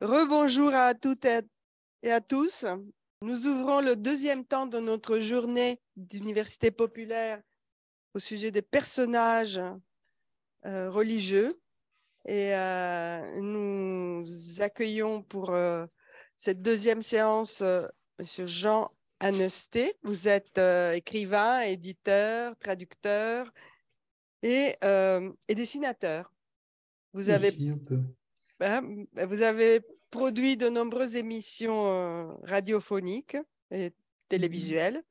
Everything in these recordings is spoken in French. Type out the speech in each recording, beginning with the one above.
Rebonjour à toutes et à tous. Nous ouvrons le deuxième temps de notre journée d'université populaire au sujet des personnages euh, religieux. Et euh, nous accueillons pour euh, cette deuxième séance M. Jean Anesté. Vous êtes écrivain, éditeur, traducteur et, et dessinateur. Vous avez, vous avez produit de nombreuses émissions radiophoniques et télévisuelles.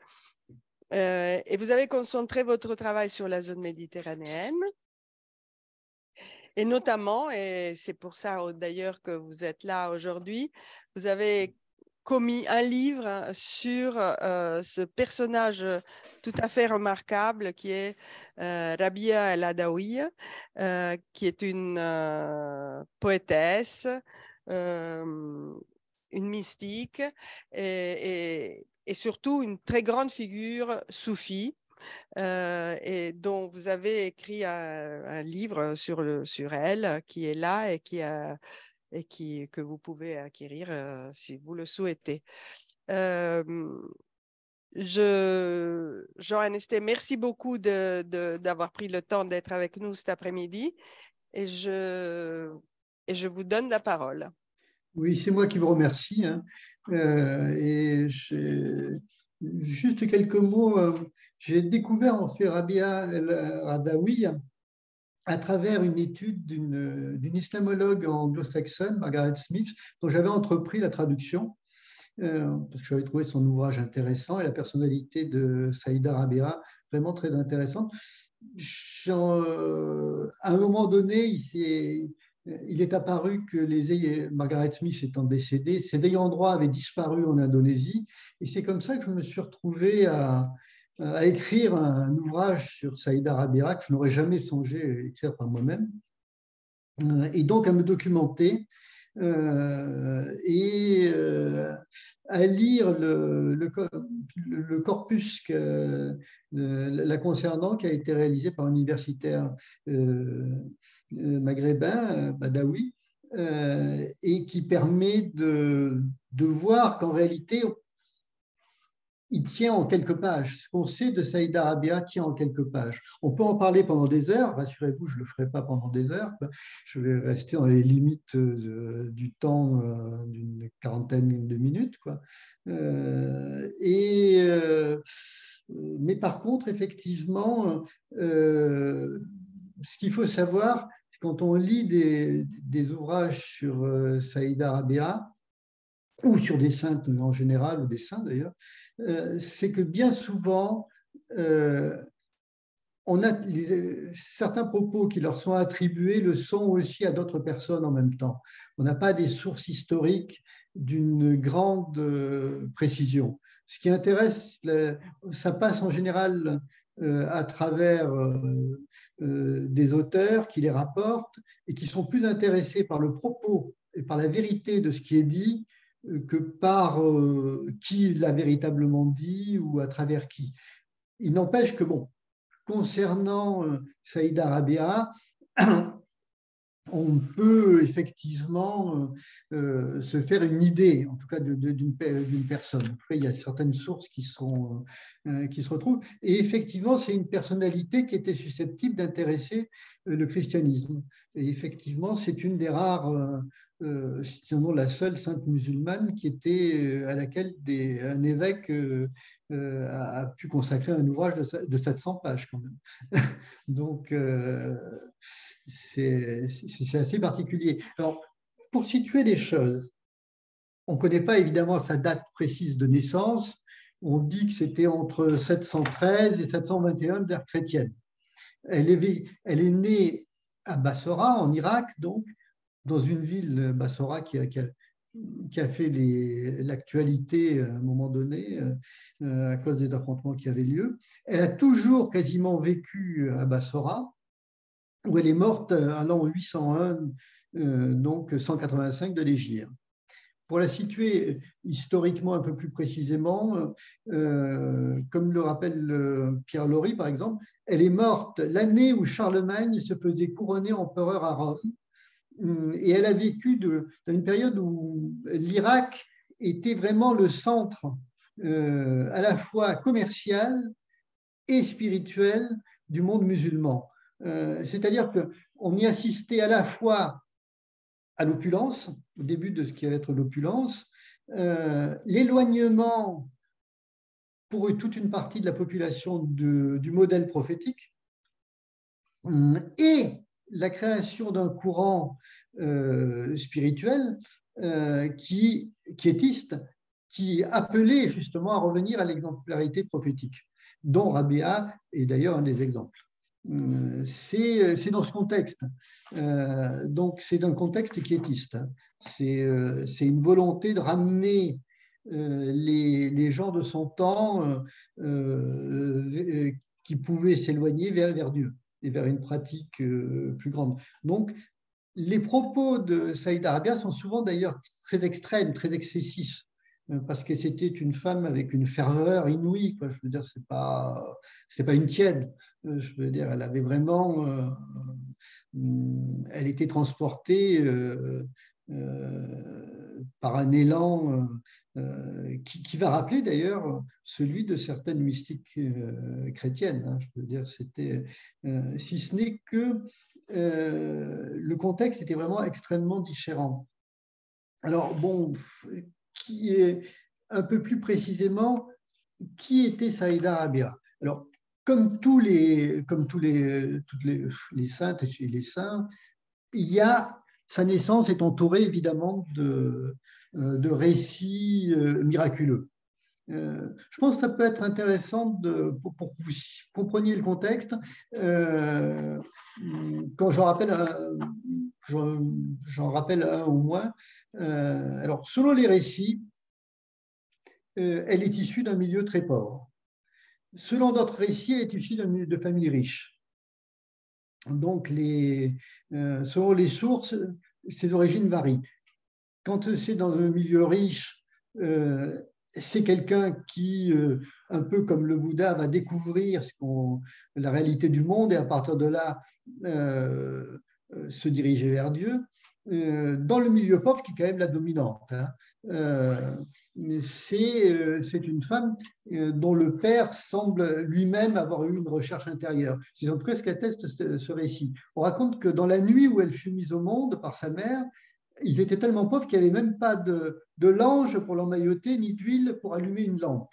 et vous avez concentré votre travail sur la zone méditerranéenne. Et notamment, et c'est pour ça d'ailleurs que vous êtes là aujourd'hui, vous avez commis un livre sur ce personnage tout à fait remarquable qui est Rabia El Adawi, qui est une poétesse, une mystique et, surtout une très grande figure soufie euh, et dont vous avez écrit un, livre sur, sur elle qui est là et, qui a, et qui, que vous pouvez acquérir euh, si vous le souhaitez. Euh, je, Jean Anesté, merci beaucoup d'avoir de, pris le temps d'être avec nous cet après-midi et je, et je vous donne la parole. Oui, c'est moi qui vous remercie. Hein. et juste quelques mots j'ai découvert en fait Rabia Radawi à travers une étude d'une islamologue anglo-saxonne, Margaret Smith, dont j'avais entrepris la traduction, euh, parce que j'avais trouvé son ouvrage intéressant et la personnalité de Saïda Rabia vraiment très intéressante. Euh, à un moment donné, il, il est apparu que les Margaret Smith étant décédée, ses ayants droit avaient disparu en Indonésie, et c'est comme ça que je me suis retrouvé à, à écrire un ouvrage sur Saïda Rabira que je n'aurais jamais songé à écrire par moi-même, euh, et donc à me documenter euh, et euh, à lire le, le, corpus la concernant qui a été réalisé par un universitaire maghrébin, Badawi, et qui permet de voir qu'en réalité, il tient en quelques pages. Ce qu'on sait de Saïd Arabia tient en quelques pages. On peut en parler pendant des heures, rassurez-vous, je ne le ferai pas pendant des heures. Je vais rester dans les limites euh, du temps euh, d'une quarantaine de minutes. Quoi. Euh, et, mais par contre, effectivement, ce qu'il faut savoir, quand on lit des, des ouvrages sur Saïd Arabia, ou sur des saintes en général, ou des saints d'ailleurs, euh, c'est que bien souvent, euh, on a certains propos qui leur sont attribués le sont aussi à d'autres personnes en même temps. On n'a pas des sources historiques d'une grande euh, précision. Ce qui intéresse, ça passe en général à travers des auteurs qui les rapportent et qui sont plus intéressés par le propos et par la vérité de ce qui est dit que par euh, qui l'a véritablement dit ou à travers qui. Il n'empêche que, bon, concernant euh, Saïd Arabia, on peut effectivement euh, se faire une idée, en tout cas d'une personne. Après, il y a certaines sources qui, sont, qui se retrouvent. Et effectivement, c'est une personnalité qui était susceptible d'intéresser le christianisme. Et effectivement, c'est une des rares euh, sinon la seule sainte musulmane qui était euh, à laquelle un évêque euh, a, pu consacrer un ouvrage de, 700 pages quand même. Donc c'est assez particulier. Alors pour situer les choses, on ne connaît pas évidemment sa date précise de naissance. On dit que c'était entre 713 et 721 de l'ère chrétienne. Elle est, elle est née à Bassora, en Irak, donc, dans une ville, Bassora, qui a, fait l'actualité à un moment donné euh, à cause des affrontements qui avaient lieu. Elle a toujours quasiment vécu à Bassora, où elle est morte à l'an 801, euh, donc 185 de l'Égypte. Pour la situer historiquement un peu plus précisément, euh, comme le rappelle Pierre Laurie par exemple, elle est morte l'année où Charlemagne se faisait couronner empereur à Rome et elle a vécu dans une période où l'Irak était vraiment le centre euh, à la fois commercial et spirituel du monde musulman. Euh, c'est-à-dire qu'on y assistait à la fois à l'opulence, au début de ce qui va être l'opulence, euh, l'éloignement pour toute une partie de la population du modèle prophétique, et la création d'un courant spirituel qui, quiétiste qui appelait justement à revenir à l'exemplarité prophétique, dont Rabia est d'ailleurs un des exemples. Euh, c'est dans ce contexte. Euh, donc, c'est un contexte quiétiste. Euh, c'est une volonté de ramener les, gens de son temps qui pouvaient s'éloigner vers Dieu et vers une pratique plus grande. Donc, les propos de Saïd Arabia sont souvent d'ailleurs très extrêmes, très excessifs. Euh, parce que c'était une femme avec une ferveur inouïe. Je veux dire, c'est pas, pas une tiède. Euh, je veux dire, elle avait vraiment, euh, elle était transportée par un élan qui, qui, va rappeler d'ailleurs celui de certaines mystiques chrétiennes. Hein. je veux dire, c'était, si ce n'est que le contexte était vraiment extrêmement différent. Alors bon, qui est un peu plus précisément qui était Saïda Rabia? Alors, comme tous les, comme tous les, toutes les, les saintes et les saints, il y a sa naissance est entourée évidemment de, euh, récits euh, miraculeux. Euh, je pense que ça peut être intéressant pour, que vous compreniez le contexte. quand j'en rappelle, rappelle un au moins. alors, selon les récits, elle est issue d'un milieu très pauvre. Selon d'autres récits, elle est issue de familles riches. Donc, les, selon les sources, ses origines varient. Quand c'est dans un milieu riche, c'est quelqu'un qui, euh, un peu comme le Bouddha, va découvrir la réalité du monde et à partir de là euh, euh, se diriger vers Dieu. dans le milieu pauvre, qui est quand même la dominante. Hein. C'est une femme dont le père semble lui-même avoir eu une recherche intérieure. C'est en tout cas ce qu'atteste ce récit. On raconte que dans la nuit où elle fut mise au monde par sa mère, ils étaient tellement pauvres qu'il n'y avait même pas de, de lange pour l'emmailloter, ni d'huile pour allumer une lampe.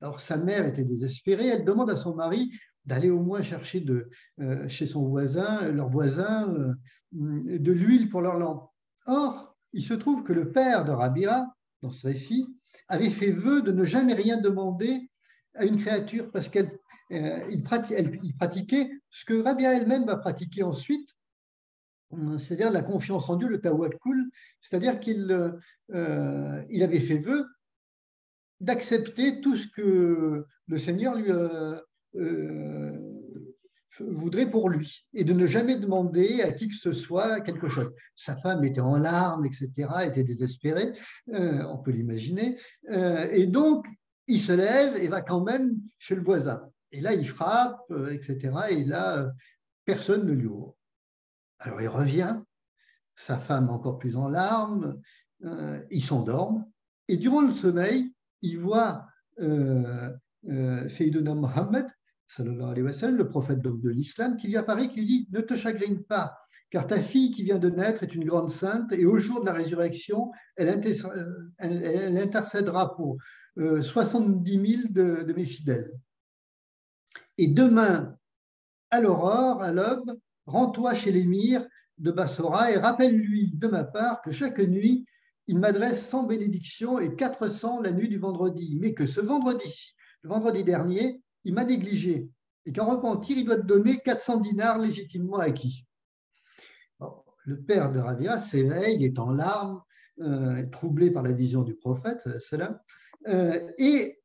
Alors sa mère était désespérée, elle demande à son mari d'aller au moins chercher de, euh, chez son voisin, leur voisin, euh, de l'huile pour leur lampe. Or, il se trouve que le père de Rabia, dans ce récit, avait fait vœu de ne jamais rien demander à une créature parce qu'il euh, pratiquait ce que Rabia elle-même va pratiquer ensuite, c'est-à-dire la confiance en Dieu, le tawakkul, c'est-à-dire qu'il euh, il avait fait vœu d'accepter tout ce que le Seigneur lui euh, euh, voudrait pour lui et de ne jamais demander à qui que ce soit quelque chose. Sa femme était en larmes, etc., était désespérée, on peut l'imaginer, et donc il se lève et va quand même chez le voisin. Et là, il frappe, etc., et là, personne ne lui ouvre. Alors il revient, sa femme encore plus en larmes, euh, il s'endorme, et durant le sommeil, il voit euh, euh, Sayyiduna Mohammed, le prophète de l'islam, qui lui apparaît, qui lui dit Ne te chagrine pas, car ta fille qui vient de naître est une grande sainte, et au jour de la résurrection, elle, intercédera pour 70 000 de, de mes fidèles. Et demain, à l'aurore, à l'aube, Rends-toi chez l'émir de Bassora et rappelle-lui de ma part que chaque nuit, il m'adresse 100 bénédictions et 400 la nuit du vendredi, mais que ce vendredi, le vendredi dernier, il m'a négligé. Et qu'en repentir, il doit te donner 400 dinars légitimement acquis. le père de Ravia s'éveille, il est en larmes, euh, troublé par la vision du prophète, euh, et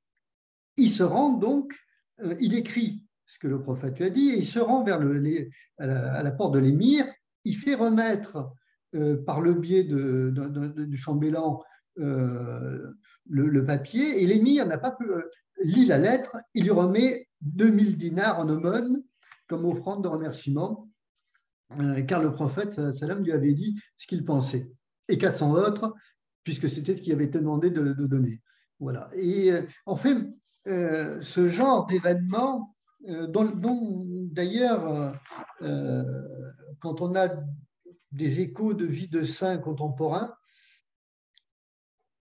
il se rend donc, euh, il écrit ce que le prophète lui a dit, et il se rend vers à, la, porte de l'émir, il fait remettre euh, par le biais de, du chambellan euh, le, papier, et l'émir n'a pas pu euh, la lettre, il lui remet 2000 dinars en aumône comme offrande de remerciement. car le prophète salam lui avait dit ce qu'il pensait, et 400 autres, puisque c'était ce qu'il avait demandé de, donner. Voilà. Et en fait, ce genre d'événement, dont, d'ailleurs, quand on a des échos de vie de saints contemporains,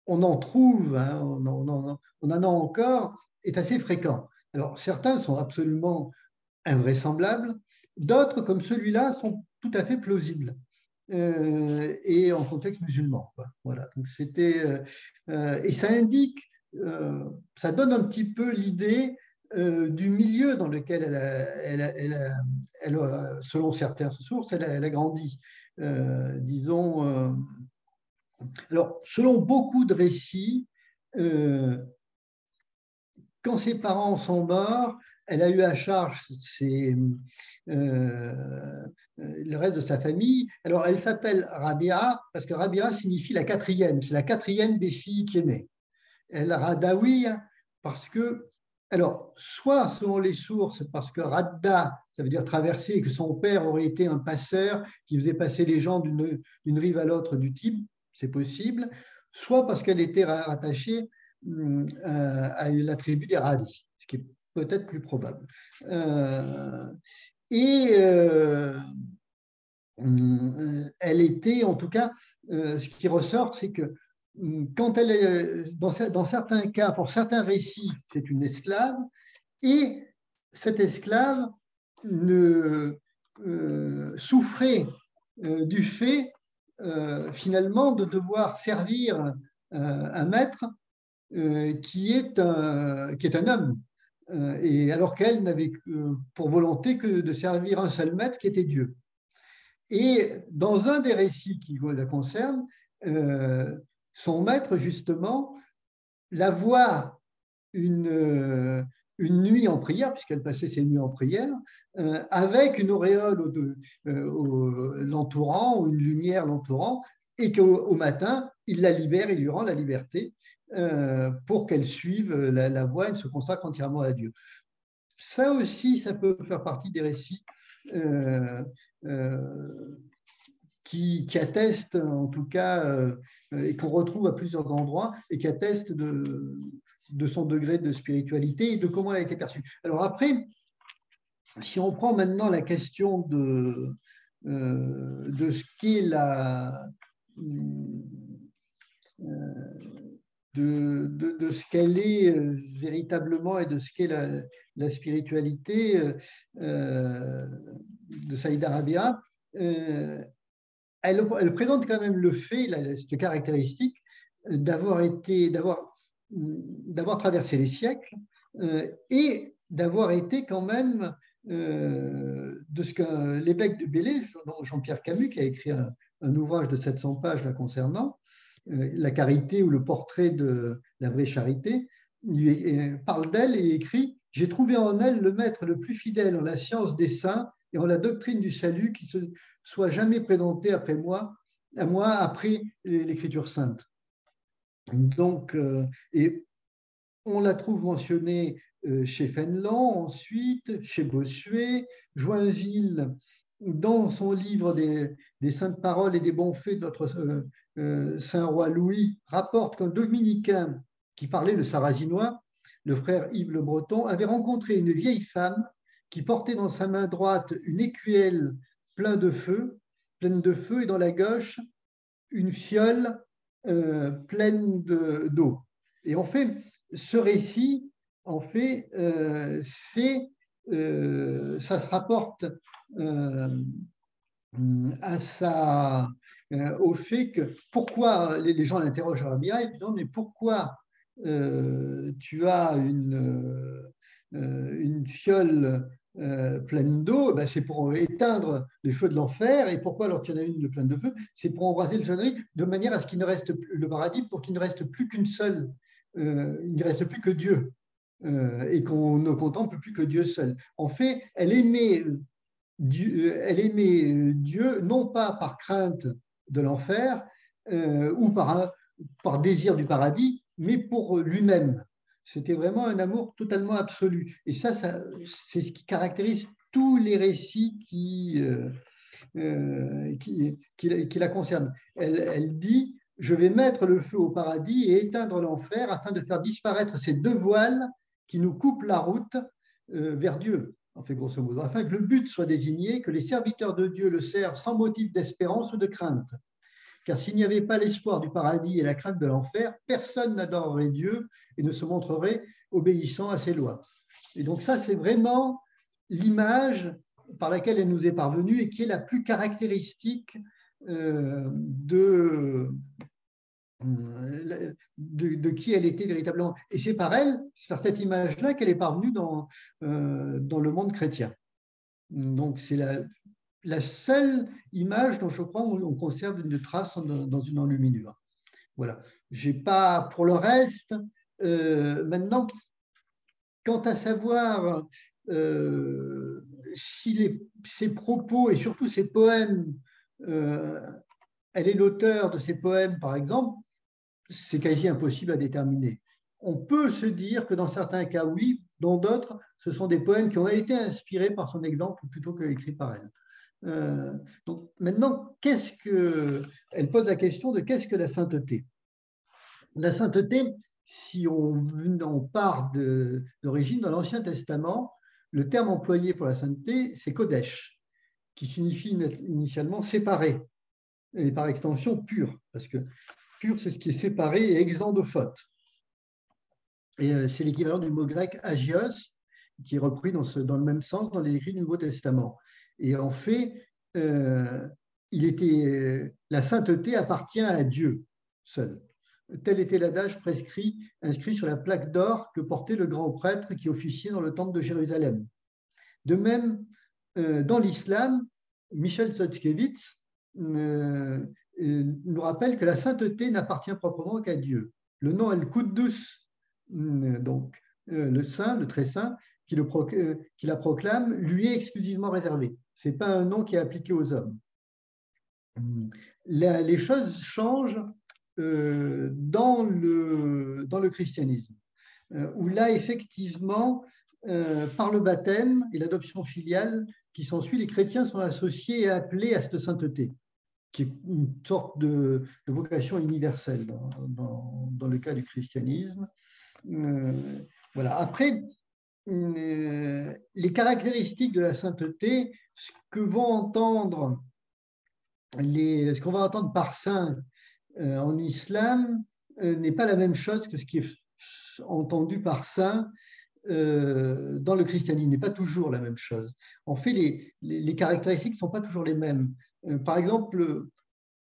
on en trouve, hein, on, en, a encore, est assez fréquent. Alors certains sont absolument invraisemblables, d'autres, comme celui-là, sont tout à fait plausibles. Euh, et en contexte musulman. Voilà. Donc c'était euh, euh, et ça indique, ça donne un petit peu l'idée du milieu dans lequel elle, elle, selon certaines sources, elle, a grandi. disons, alors selon beaucoup de récits, quand ses parents sont morts, elle a eu à charge le reste de sa famille. Alors, elle s'appelle Rabia parce que Rabia signifie la quatrième. C'est la quatrième des filles qui est née. Elle Radawi parce que, alors, soit selon les sources, parce que Radda, ça veut dire traverser, et que son père aurait été un passeur qui faisait passer les gens d'une rive à l'autre du type, c'est possible, soit parce qu'elle était rattachée hum, à la tribu des Radis, ce qui est peut-être plus probable. Euh, et euh, euh, elle était, en tout cas, ce qui ressort, c'est que hum, quand elle est, dans, certains cas, pour certains récits, c'est une esclave, et cette esclave souffrait du fait, finalement, de devoir servir un maître qui, est un, qui est un homme. Euh, et alors qu'elle n'avait pour volonté que de servir un seul maître qui était Dieu. Et dans un des récits qui la concerne, euh, son maître, justement, la voit une, euh, une nuit en prière, puisqu'elle passait ses nuits en prière, avec une auréole l'entourant, ou une lumière l'entourant, et qu'au matin, il la libère, il lui rend la liberté. Euh, pour qu'elle suive la, voie et se consacre entièrement à Dieu. Ça aussi, ça peut faire partie des récits euh, euh, qui, attestent, en tout cas, et qu'on retrouve à plusieurs endroits, et qui attestent de, de son degré de spiritualité et de comment elle a été perçue. Alors après, si on prend maintenant la question de, de ce qu'est la, de, ce qu'elle est euh, véritablement et de ce qu'est la, spiritualité euh, euh, de Saïd Arabia, elle, elle, présente quand même le fait, cette caractéristique, d'avoir été, d'avoir, d'avoir traversé les siècles et d'avoir été quand même de ce que l'évêque de Bélé, Jean-Pierre Camus, qui a écrit un, ouvrage de 700 pages la concernant, euh, la carité ou le portrait de la vraie charité, parle d'elle et écrit J'ai trouvé en elle le maître le plus fidèle en la science des saints et en la doctrine du salut qui se soit jamais présenté après à moi après l'écriture sainte. Donc, euh, et on la trouve mentionnée euh, chez Fénelon, ensuite chez Bossuet, Joinville, dans son livre des, saintes paroles et des bons faits de notre euh, Saint-Roi Louis rapporte qu'un dominicain qui parlait le sarrasinois, le frère Yves le Breton, avait rencontré une vieille femme qui portait dans sa main droite une écuelle pleine de feu, pleine de feu, et dans la gauche une fiole euh, pleine d'eau. Et en fait, ce récit, en fait, euh, c'est, ça se rapporte à euh, au fait que pourquoi les, gens l'interrogent à Rabia et disent mais pourquoi euh, tu as une, euh, une fiole pleine d'eau, ben c'est pour éteindre les feux de l'enfer. Et pourquoi alors tu en as une pleine de feu? C'est pour embraser le sonnerie de manière à ce qu'il ne reste plus, le paradis, pour qu'il ne reste plus qu'une seule, il ne reste plus que Dieu. et qu'on ne contemple plus que Dieu seul. En fait, elle aimait Dieu, elle aimait Dieu non pas par crainte de l'enfer euh, ou par désir du paradis, mais pour lui-même. C'était vraiment un amour totalement absolu. Et ça, c'est ce qui caractérise tous les récits qui, euh, qui, la concerne. Elle, elle dit Je vais mettre le feu au paradis et éteindre l'enfer afin de faire disparaître ces deux voiles qui nous coupent la route vers Dieu en fait grosso modo, afin que le but soit désigné, que les serviteurs de Dieu le servent sans motif d'espérance ou de crainte. Car s'il n'y avait pas l'espoir du paradis et la crainte de l'enfer, personne n'adorerait Dieu et ne se montrerait obéissant à ses lois. Et donc ça, c'est vraiment l'image par laquelle elle nous est parvenue et qui est la plus caractéristique euh, de, euh, de, qui elle était véritablement. Et c'est par elle, c'est par cette image-là qu'elle est parvenue dans, euh, dans le monde chrétien. Donc c'est la, la, seule image dont je crois on, conserve une trace dans une enluminure. Voilà. J'ai pas pour le reste. Euh, maintenant, quant à savoir si les, ses propos et surtout ses poèmes, elle est l'auteur de ces poèmes, par exemple, c'est quasi impossible à déterminer. On peut se dire que dans certains cas, oui, dans d'autres, ce sont des poèmes qui ont été inspirés par son exemple plutôt que écrits par elle. Euh, donc maintenant, qu'est-ce que elle pose la question de qu'est-ce que la sainteté? La sainteté, si on, part d'origine dans l'Ancien Testament, le terme employé pour la sainteté, c'est Kodesh, qui signifie initialement séparé, et par extension pur, parce que Pur, c'est ce qui est séparé et exempt de faute. Et euh, c'est l'équivalent du mot grec agios, qui est repris dans, le même sens dans les écrits du Nouveau Testament. Et en fait, euh, était, la sainteté appartient à Dieu seul. Tel était l'adage prescrit, inscrit sur la plaque d'or que portait le grand prêtre qui officiait dans le temple de Jérusalem. De même, euh, dans l'islam, Michel Sotskevitz nous rappelle que la sainteté n'appartient proprement qu'à Dieu. Le nom El-Quddus, donc euh, le saint, le très saint, euh, qui la proclame, lui est exclusivement réservé. Ce n'est pas un nom qui est appliqué aux hommes. Mm. les choses changent euh, dans, le, dans le christianisme, où là, effectivement, par le baptême et l'adoption filiale qui s'ensuit, les chrétiens sont associés et appelés à cette sainteté qui est une sorte de, vocation universelle dans, dans, le cas du christianisme. Euh, voilà. Après, euh, les caractéristiques de la sainteté, ce que vont entendre ce qu'on va entendre par saint euh, en islam n'est pas la même chose que ce qui est entendu par saint dans le christianisme, n'est pas toujours la même chose. En fait, les, caractéristiques ne sont pas toujours les mêmes. Euh, par exemple,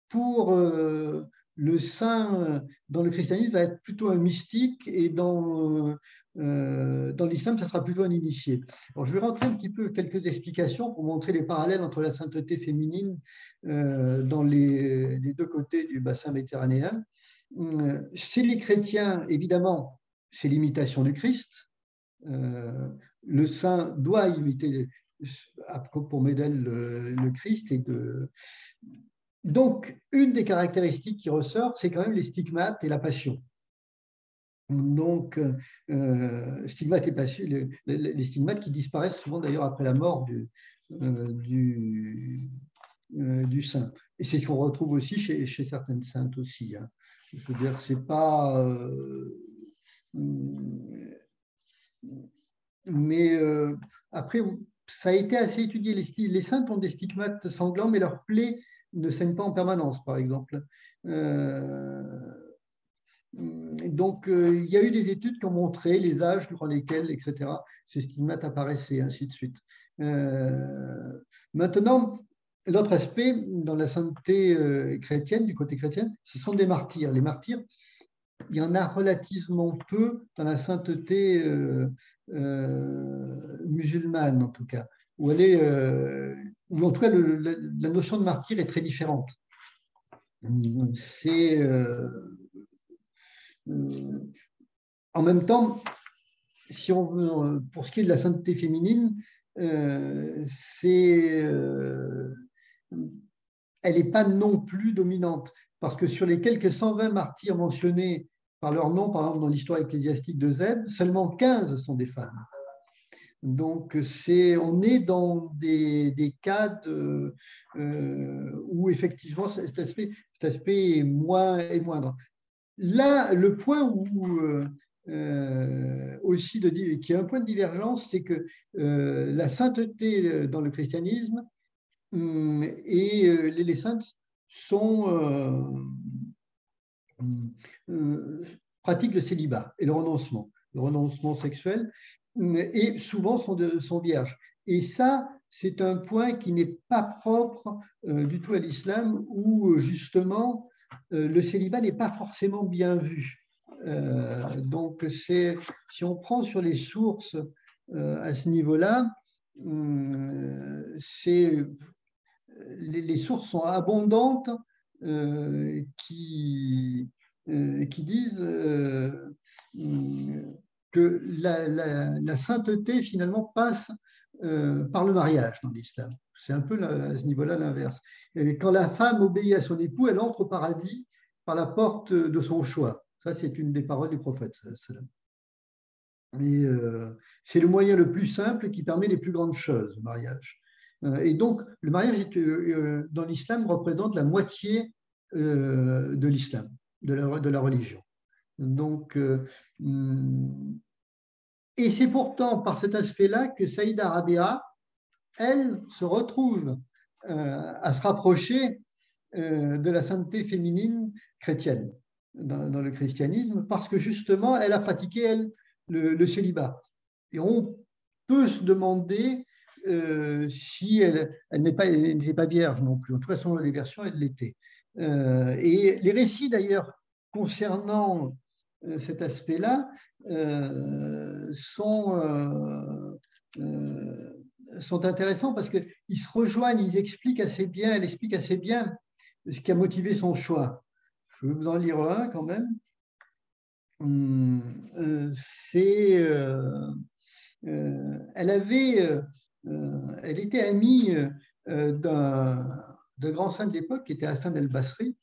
pour euh, le saint dans le christianisme va être plutôt un mystique et dans, euh, dans l'islam, ça sera plutôt un initié. Alors, je vais rentrer un petit peu quelques explications pour montrer les parallèles entre la sainteté féminine dans les, deux côtés du bassin méditerranéen. chez les chrétiens, évidemment, c'est l'imitation du Christ. le saint doit imiter pour modèle le, Christ. Et de... Donc, une des caractéristiques qui ressort, c'est quand même les stigmates et la passion. Donc, euh, stigmates et passion, les, stigmates qui disparaissent souvent d'ailleurs après la mort du, euh, euh, saint. Et c'est ce qu'on retrouve aussi chez, certaines saintes aussi. Hein. Je veux dire, c'est pas. Euh, mais après, ça a été assez étudié. Les, les saintes ont des stigmates sanglants, mais leurs plaies ne saignent pas en permanence, par exemple. Euh, donc, euh, il y a eu des études qui ont montré les âges durant lesquels, etc., ces stigmates apparaissaient, ainsi de suite. Euh, maintenant, l'autre aspect dans la sainteté chrétienne, du côté chrétien, ce sont des martyrs. Les martyrs, il y en a relativement peu dans la sainteté musulmane en tout cas, où elle est, euh, où en tout cas la notion de martyr est très différente. C'est euh, en même temps, pour ce qui est de la sainteté féminine, c'est elle n'est pas non plus dominante, parce que sur les quelques 120 martyrs mentionnés par leur nom, par exemple dans l'histoire ecclésiastique de Zeb, seulement 15 sont des femmes. Donc, on est dans des, des cas de, où effectivement cet aspect, est, moins, est moindre. Là, le point où aussi de, qui est un point de divergence, c'est que la sainteté dans le christianisme hum, et les, les saintes sont pratiquent le célibat et le renoncement, le renoncement sexuel, et souvent sont, vierges. Et ça, c'est un point qui n'est pas propre euh, du tout à l'islam, où justement euh, le célibat n'est pas forcément bien vu. Euh, donc, si on prend sur les sources à ce niveau-là, c'est, les, les, sources sont abondantes qui, euh, qui disent euh, que la, sainteté finalement passe euh, par le mariage dans l'islam. C'est un peu à ce niveau-là l'inverse. Quand la femme obéit à son époux, elle entre au paradis par la porte de son choix. Ça, c'est une des paroles du prophète. Et c'est le moyen le plus simple qui permet les plus grandes choses, le mariage. et donc, le mariage dans l'islam représente la moitié de l'islam de la, de la religion. Donc, euh, hmm, et c'est pourtant par cet aspect-là que Saïda Rabia, elle, se retrouve euh, à se rapprocher euh, de la sainteté féminine chrétienne dans, le christianisme, parce que justement, elle a pratiqué, elle, le, célibat. Et on peut se demander si elle, elle n'est pas, pas, vierge non plus. En tout cas, selon les versions, elle l'était. Et les récits, d'ailleurs, concernant cet aspect-là, euh, sont, sont intéressants parce qu'ils se rejoignent, ils expliquent assez bien, elle explique assez bien ce qui a motivé son choix. Je vais vous en lire un quand même. Hum, c'est, elle avait, elle était amie d'un de grands saints de l'époque, qui était Hassan el-Basri,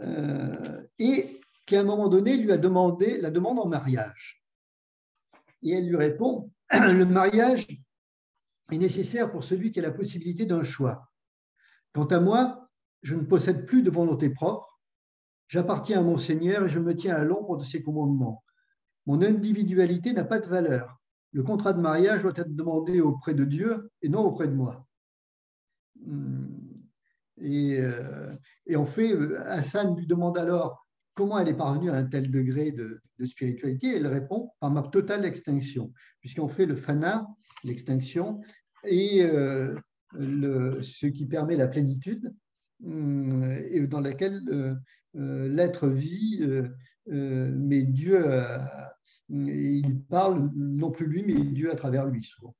euh, et qui à un moment donné lui a demandé la demande en mariage. Et elle lui répond, le mariage est nécessaire pour celui qui a la possibilité d'un choix. Quant à moi, je ne possède plus de volonté propre, j'appartiens à mon Seigneur et je me tiens à l'ombre de ses commandements. Mon individualité n'a pas de valeur. Le contrat de mariage doit être demandé auprès de Dieu et non auprès de moi. Hmm. Et, euh, et, en fait, Hassan lui demande alors comment elle est parvenue à un tel degré de, spiritualité? Elle répond par ma totale extinction, puisqu'on fait le fana, l'extinction, et euh, ce qui permet la plénitude, euh, et dans laquelle l'être vit, mais Dieu, il parle non plus lui, mais Dieu à travers lui. Souvent.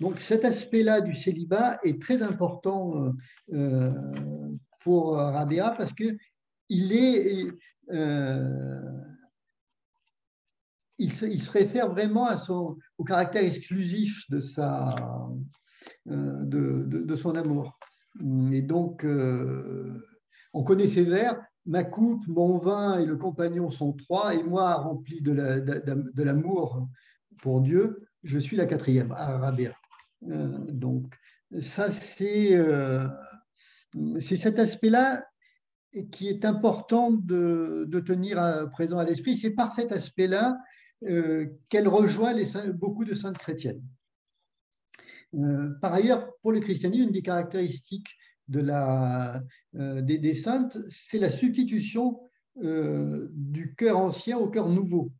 Donc cet aspect-là du célibat est très important euh, pour Rabia parce que il est, euh, il, se, réfère vraiment à son, au caractère exclusif de, sa, euh, de, de, son amour. Et donc, on connaît ces vers Ma coupe, mon vin et le compagnon sont trois, et moi, rempli de l'amour pour Dieu, je suis la quatrième, Rabia. Euh, donc, ça, euh, c'est cet aspect-là qui est important de, tenir à, présent à l'esprit. C'est par cet aspect-là euh, qu'elle rejoint beaucoup de saintes chrétiennes. par ailleurs, pour le christianisme, une des caractéristiques des, saintes, c'est la substitution du cœur ancien au cœur nouveau.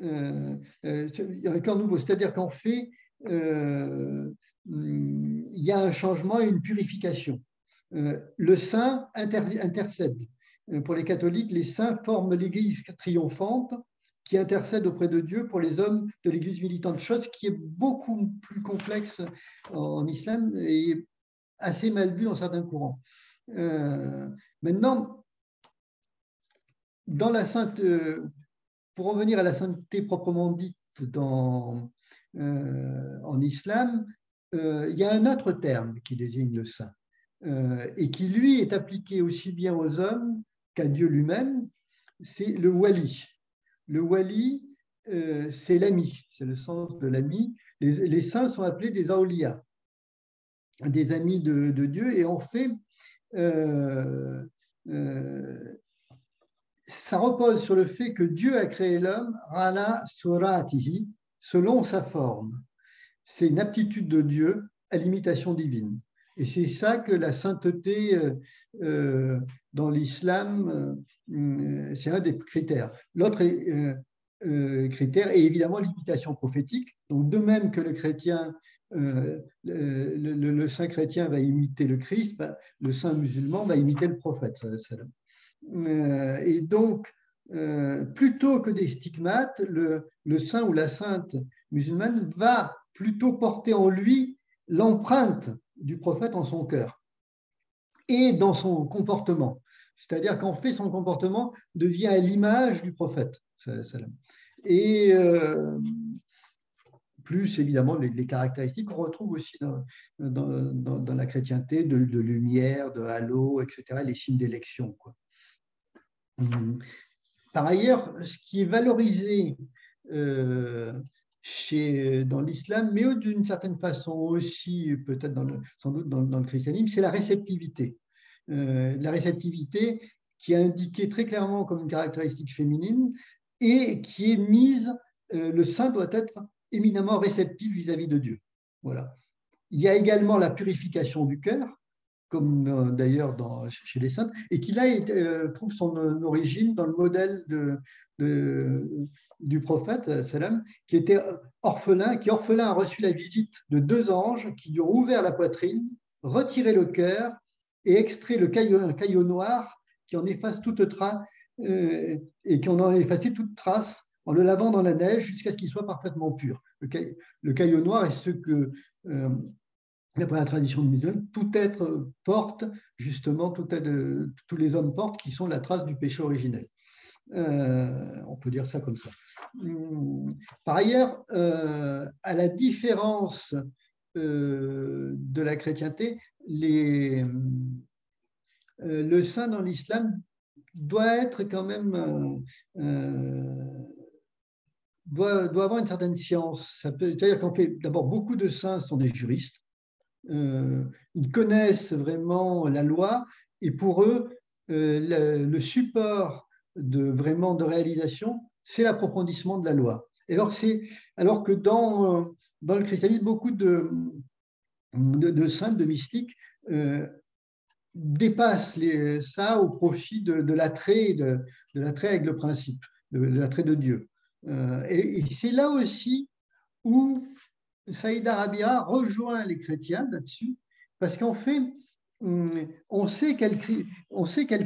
cœur nouveau, c'est-à-dire qu'en fait, euh, il y a un changement et une purification. Euh, le saint intercède. Euh, pour les catholiques, les saints forment l'Église triomphante qui intercède auprès de Dieu pour les hommes de l'Église militante, chose qui est beaucoup plus complexe en islam et assez mal vue dans certains courants. maintenant, dans la pour revenir à la sainteté proprement dite euh, en islam, euh, il y a un autre terme qui désigne le saint euh, et qui, lui, est appliqué aussi bien aux hommes qu'à Dieu lui-même, c'est le wali. Le wali, c'est l'ami, c'est le sens de l'ami. Les, saints sont appelés des aoulias, des amis de, Dieu, et en fait, ça repose sur le fait que Dieu a créé l'homme, rala suratihi, selon sa forme. C'est une aptitude de Dieu à l'imitation divine. Et c'est ça que la sainteté euh, euh, dans l'islam, euh, c'est un des critères. L'autre critère est évidemment l'imitation prophétique. Donc, de même que le saint chrétien va imiter le Christ, bah, le saint musulman va imiter le prophète. et donc, plutôt que des stigmates, le saint ou la sainte musulmane va plutôt porter en lui l'empreinte du prophète en son cœur et dans son comportement. C'est-à-dire qu'en fait, son comportement devient à l'image du prophète. Et euh, plus évidemment les, caractéristiques qu'on retrouve aussi dans, la chrétienté de, lumière, de halo, etc., les signes d'élection. Par ailleurs, ce qui est valorisé euh, chez, dans l'islam, mais d'une certaine façon aussi, peut-être sans doute dans, le christianisme, c'est la réceptivité. Euh, la réceptivité qui est indiquée très clairement comme une caractéristique féminine et qui est mise, euh, le saint doit être éminemment réceptif vis-à-vis de Dieu. Voilà. Il y a également la purification du cœur, comme euh, d'ailleurs chez les saintes, et qui là trouve son origine dans le modèle du prophète, salam, qui était orphelin, qui orphelin a reçu la visite de deux anges qui lui ont ouvert la poitrine, retiré le cœur et extrait le caillou, un caillot noir qui en efface toute trace euh, et qui en a effacé toute trace en le lavant dans la neige jusqu'à ce qu'il soit parfaitement pur. Le, caillot noir est ce que, euh, d'après la tradition musulmane, tout être porte, justement, tous les hommes portent, qui sont la trace du péché originel. Euh, on peut dire ça comme ça. Hum, par ailleurs, euh, à la différence euh, de la chrétienté, le saint dans l'islam doit être quand même doit, doit, avoir une certaine science. C'est-à-dire qu'en fait, d'abord, beaucoup de saints sont des juristes. Ils connaissent vraiment la loi et pour eux, le support de vraiment de réalisation, c'est l'approfondissement de la loi. alors, alors que dans, euh, dans le christianisme, beaucoup de, de, saints, de mystiques, euh, dépassent ça au profit de, de l'attrait de, de avec le principe, de, l'attrait de Dieu. Euh, et, c'est là aussi où Saïd Arabia rejoint les chrétiens là-dessus, parce qu'en fait, Hum, on sait qu'elle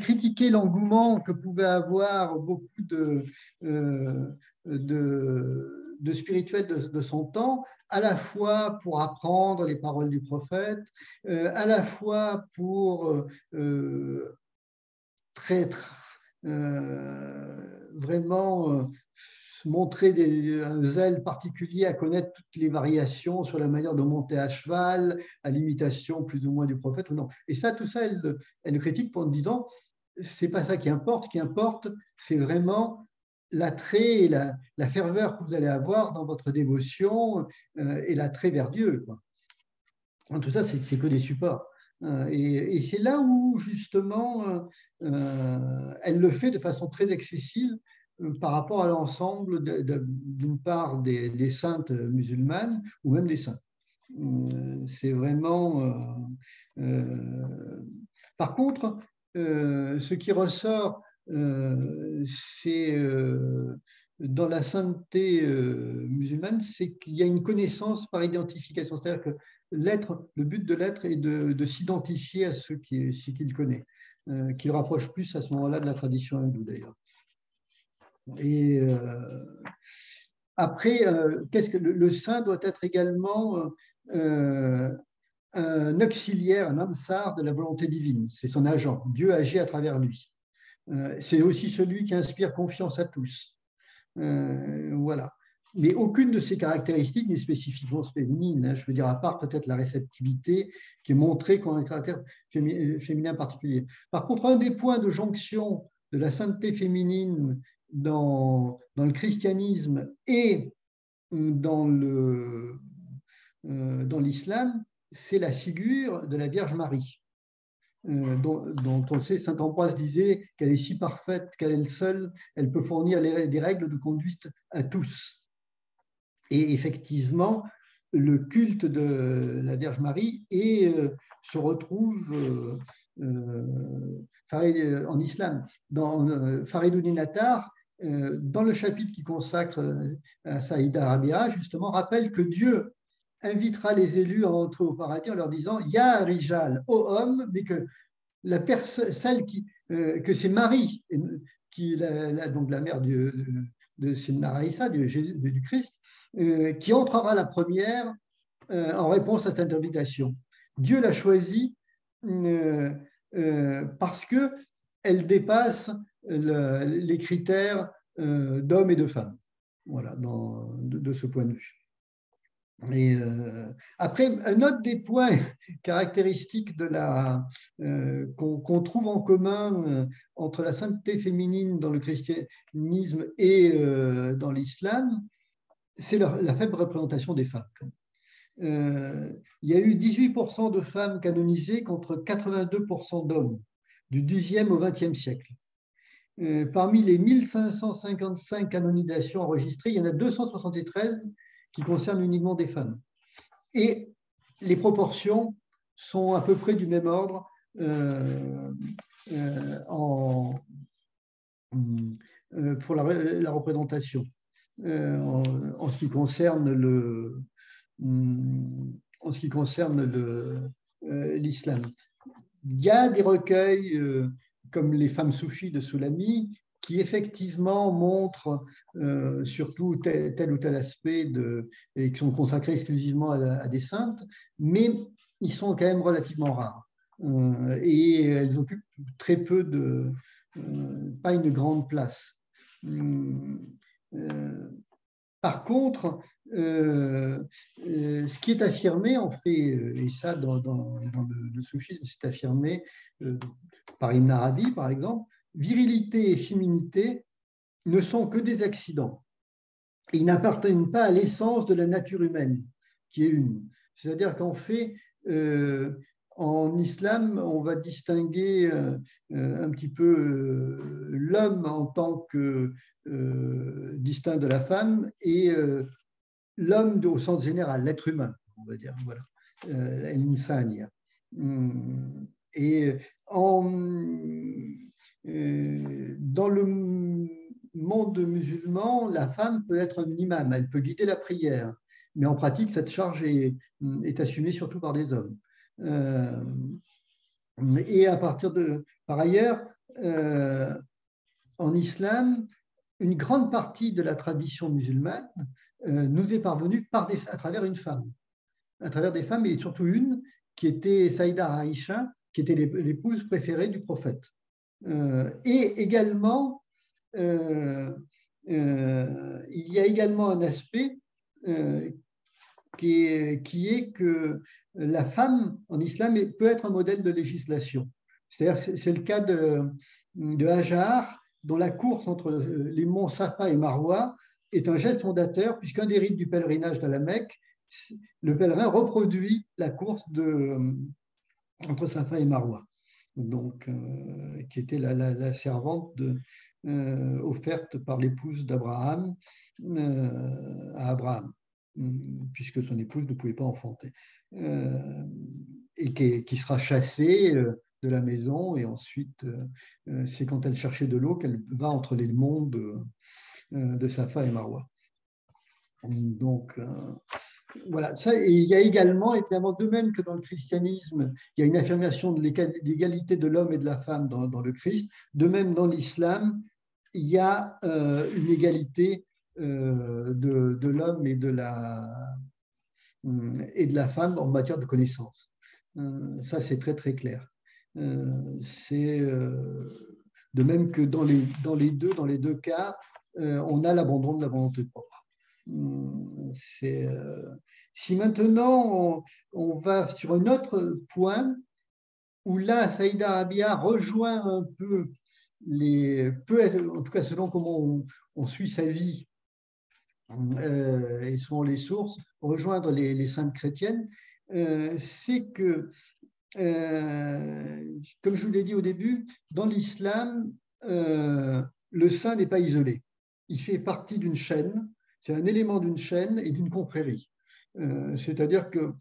critiquait l'engouement que pouvaient avoir beaucoup de, euh, de, spirituels de, son temps, à la fois pour apprendre les paroles du prophète, euh, à la fois pour euh, très, vraiment montrer des, un zèle particulier à connaître toutes les variations sur la manière de monter à cheval, à l'imitation plus ou moins du prophète ou non. Et ça, tout ça, elle, elle critique en disant, c'est pas ça qui importe. Ce qui importe, c'est vraiment l'attrait et la, la, ferveur que vous allez avoir dans votre dévotion euh, et l'attrait vers Dieu. Quoi. Tout ça, c'est que des supports. Euh, et, c'est là où, justement, euh, elle le fait de façon très excessive par rapport à l'ensemble d'une part des, saintes musulmanes ou même des saints. Euh, c'est vraiment. Euh, par contre, ce qui ressort, c'est dans la sainteté musulmane, c'est qu'il y a une connaissance par identification. C'est-à-dire que l'être, le but de l'être est de, s'identifier à ce qu'il connaît, qui le rapproche plus à ce moment-là de la tradition hindoue d'ailleurs. Et euh, après, euh, qu'est-ce que le, saint doit être également euh, un auxiliaire, un amsar de la volonté divine. C'est son agent. Dieu agit à travers lui. c'est aussi celui qui inspire confiance à tous. voilà. Mais aucune de ces caractéristiques n'est spécifiquement féminine. Hein. je veux dire, à part peut-être la réceptivité qui est montrée comme un caractère féminin particulier. Par contre, un des points de jonction de la sainteté féminine dans, le christianisme et euh, dans l'islam, c'est la figure de la Vierge Marie, euh, dont, on sait, saint Ambroise disait qu'elle est si parfaite qu'elle est seule, elle peut fournir des règles de conduite à tous. Et effectivement, le culte de la Vierge Marie euh, se retrouve en islam. Dans euh, Faridouni dans le chapitre qui consacre à Saïda Rabia, justement, rappelle que Dieu invitera les élus à entrer au paradis en leur disant Ya Rijal, ô homme, mais que la celle qui, euh, que c'est Marie, qui la, donc la mère de, de Sinna du, du, Christ, euh, qui entrera la première euh, en réponse à cette invitation. Dieu l'a choisie parce que elle dépasse les critères d'hommes et de femmes. Voilà, dans, de, ce point de vue. Et euh, après, un autre des points caractéristiques de la euh, qu'on trouve en commun euh, entre la sainteté féminine dans le christianisme et dans l'islam, c'est la, faible représentation des femmes. il y a eu 18% de femmes canonisées contre 82% d'hommes du 10e au 20e siècle. Parmi les 1555 canonisations enregistrées, il y en a 273 qui concerne uniquement des femmes. Et les proportions sont à peu près du même ordre euh, euh, euh, pour la, représentation. En, ce qui concerne le en ce qui concerne l'islam. Il y a des recueils comme les femmes soufis de Soulami qui effectivement montrent euh, surtout tel, ou tel aspect et qui sont consacrés exclusivement à, des saintes, mais ils sont quand même relativement rares. Euh, et elles occupent très peu de, euh, pas une grande place. par contre, ce qui est affirmé, en fait, et ça dans, dans, le, soufisme, c'est affirmé par Ibn Arabi, par exemple, virilité et féminité ne sont que des accidents. Ils n'appartiennent pas à l'essence de la nature humaine, qui est une. C'est-à-dire qu'en fait, euh, en islam, on va distinguer euh, un petit peu euh, l'homme en tant que distinct de la femme et l'homme au sens général, l'être humain, on va dire. Voilà. Hum. Et euh, dans le monde musulman, la femme peut être un imam, elle peut guider la prière, mais en pratique, cette charge est, assumée surtout par des hommes. Euh, et à partir de, par ailleurs, euh, en islam, une grande partie de la tradition musulmane nous est parvenue par à travers une femme, à travers des femmes, et surtout une qui était Saïda Aïcha, qui était l'épouse préférée du prophète. Euh, et également, euh, euh, il y a également un aspect qui est, qui est, que la femme en islam peut être un modèle de législation. C'est-à-dire, c'est le cas de, de Hajar, dont la course entre les monts Safa et Marwa est un geste fondateur, puisqu'un des rites du pèlerinage de la Mecque, le pèlerin reproduit la course de, entre Safa et Marwa donc, euh, qui était la, servante euh, offerte par l'épouse d'Abraham euh, à Abraham, hum, puisque son épouse ne pouvait pas enfanter, et qui, sera chassée de la maison, et ensuite, c'est quand elle cherchait de l'eau qu'elle va entre les mondes de, de Safa et Marwa. Donc, voilà, ça, et il y a également, évidemment, de même que dans le christianisme, il y a une affirmation de l'égalité de l'homme et de la femme dans, le Christ, de même dans l'islam, il y a euh, une égalité euh, de, l'homme et, de la, euh, et de la femme en matière de connaissance. ça, c'est très, très clair. c'est de même que dans les, dans les, deux, dans les deux cas, on a l'abandon de la volonté propre. C'est, euh, si maintenant on, va sur un autre point où là, Saïda Arabia rejoint un peu les, peut être, en tout cas selon comment on, suit sa vie et selon les sources, rejoindre les, les saintes chrétiennes, c'est que, comme je vous l'ai dit au début, dans l'islam, le saint n'est pas isolé. Il fait partie d'une chaîne, c'est un élément d'une chaîne et d'une confrérie. Euh, c'est-à-dire que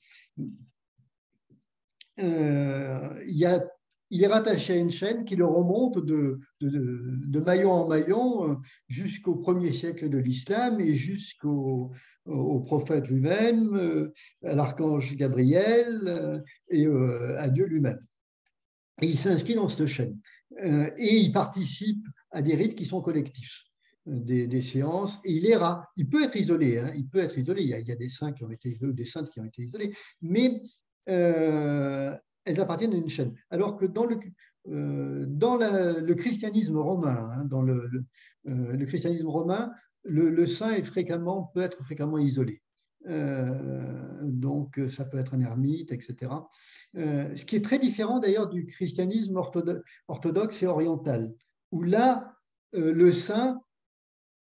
euh, il, est rattaché à une chaîne qui le remonte de, maillon en maillon euh, jusqu'au premier siècle de l'islam et jusqu'au prophète lui-même, à l'archange Gabriel et à Dieu lui-même. Il s'inscrit dans cette chaîne. et il participe à des rites qui sont collectifs des, séances et il est rare. Il peut être isolé, hein, il peut être isolé. Il y, a, des saints qui ont été isolés, des qui ont été mais euh, elles appartiennent à une chaîne. Alors que dans le, euh, dans le christianisme romain, hein, dans le, euh, le, christianisme romain, le, saint est fréquemment, peut être fréquemment isolé. donc, ça peut être un ermite, etc. ce qui est très différent d'ailleurs du christianisme orthodoxe et oriental, où là, le saint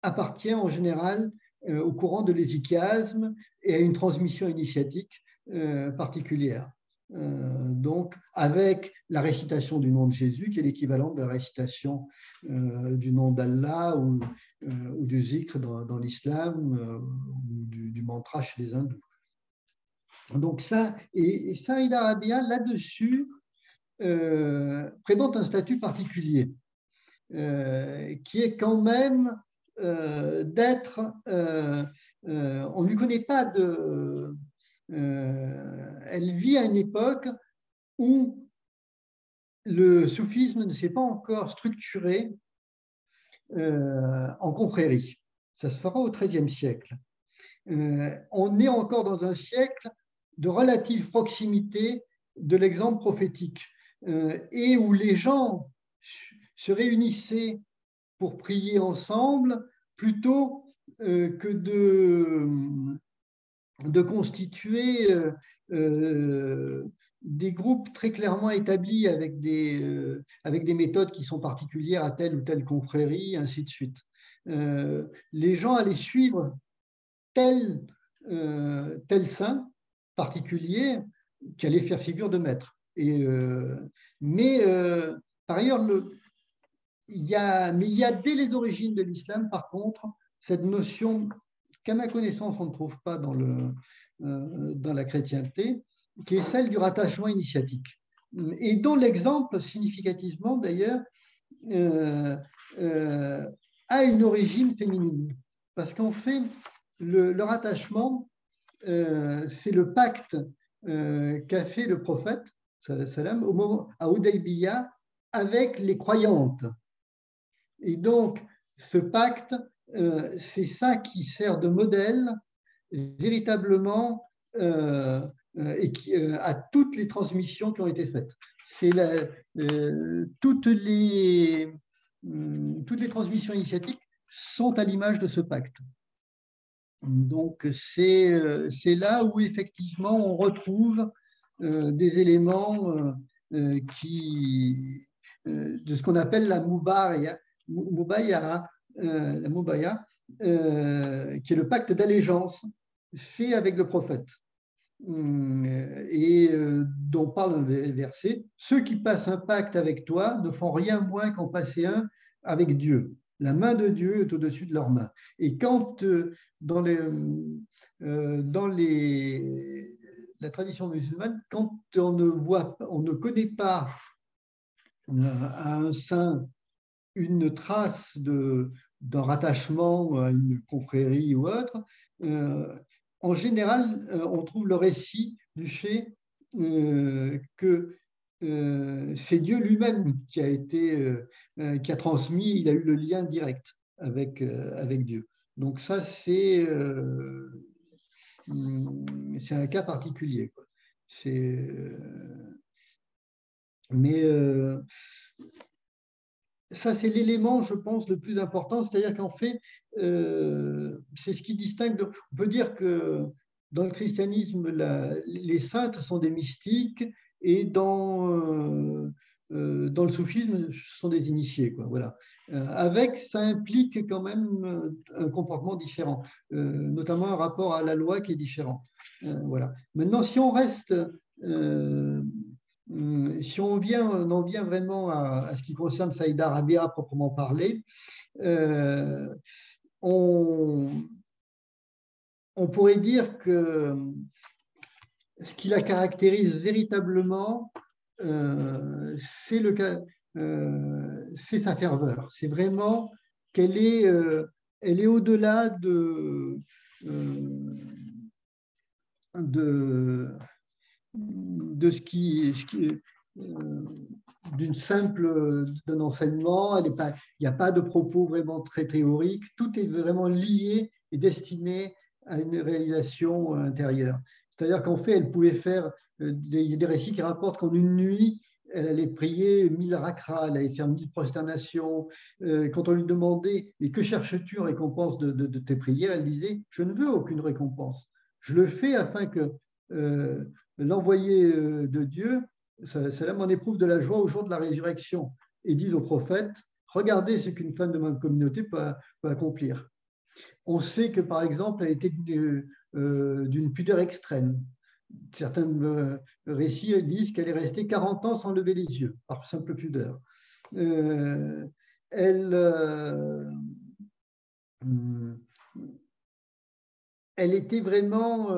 appartient en général euh, au courant de l'hésichiasme et à une transmission initiatique euh, particulière. Euh, donc, avec la récitation du nom de Jésus, qui est l'équivalent de la récitation du nom d'Allah ou, du zikr dans, l'islam, ou du, mantra chez les hindous. Donc ça, et, Saïd Arabia, là-dessus, présente un statut particulier, qui est quand même d'être, euh, euh, on ne lui connaît pas de... elle vit à une époque où le soufisme ne s'est pas encore structuré en confrérie. Ça se fera au XIIIe siècle. on est encore dans un siècle de relative proximité de l'exemple prophétique et où les gens se réunissaient pour prier ensemble plutôt euh, que de, de constituer euh, euh, des groupes très clairement établis avec des, avec des méthodes qui sont particulières à telle ou telle confrérie, ainsi de suite. les gens allaient suivre tel, tel saint particulier qui allait faire figure de maître. Et, mais par ailleurs, le, mais il y a dès les origines de l'islam, par contre, cette notion qu'à ma connaissance, on ne trouve pas dans, euh, la chrétienté, qui est celle du rattachement initiatique. Et dont l'exemple, significativement d'ailleurs, euh, euh, a une origine féminine. Parce qu'en fait, le, rattachement, c'est le pacte qu'a fait le prophète salam, au moment, à Udaybiyah avec les croyantes. Et donc, ce pacte, euh, c'est ça qui sert de modèle véritablement euh, euh, et à toutes les transmissions qui ont été faites. C'est toutes, les, toutes les transmissions initiatiques sont à l'image de ce pacte. Donc, c'est là où effectivement on retrouve des éléments qui, de ce qu'on appelle la moubaria, Moubaya, euh, la euh, qui est le pacte d'allégeance fait avec le prophète hum, et euh, dont parle le verset, ceux qui passent un pacte avec toi ne font rien moins qu'en passer un avec Dieu. La main de Dieu est au-dessus de leur main. Et quand dans, la tradition musulmane, quand on ne voit, on ne connaît pas un saint une trace d'un rattachement à une confrérie ou autre, euh, en général, euh, on trouve le récit du fait euh, que c'est Dieu lui-même qui a été, qui a transmis, il a eu le lien direct avec, avec Dieu. Donc ça, c'est c'est un cas particulier. C'est mais ça, c'est l'élément, je pense, le plus important. C'est-à-dire qu'en fait, euh, c'est ce qui distingue. on peut dire que dans le christianisme, les saintes sont des mystiques et dans, euh, dans le soufisme, ce sont des initiés. Voilà. avec, ça implique quand même un comportement différent, notamment un rapport à la loi qui est différent. voilà. Maintenant, si on reste si on, vient, on en vient vraiment à, ce qui concerne Saïda Rabia proprement parler, on, on pourrait dire que ce qui la caractérise véritablement, euh, euh, c'est sa ferveur. C'est vraiment qu'elle est, euh, elle est au-delà de, de, de ce qui, ce qui d'une simple d'un enseignement. Il n'y a pas de propos vraiment très théoriques. Tout est vraiment lié et destiné à une réalisation intérieure. C'est-à-dire qu'en fait, elle pouvait faire euh, des, des récits qui rapportent qu'en une nuit, elle allait prier mille rakras, elle allait faire mille prosternations. Euh, quand on lui demandait Mais que cherches-tu en récompense de, tes prières? Elle disait Je ne veux aucune récompense. Je le fais afin que euh, l'envoyé de Dieu, cela m'en éprouve de la joie au jour de la résurrection, et dise au prophète Regardez ce qu'une femme de ma communauté peut accomplir. On sait que, par exemple, elle était euh, d'une pudeur extrême. Certains euh, récits disent qu'elle est restée 40 ans sans lever les yeux, par simple pudeur. Euh, elle, elle était vraiment,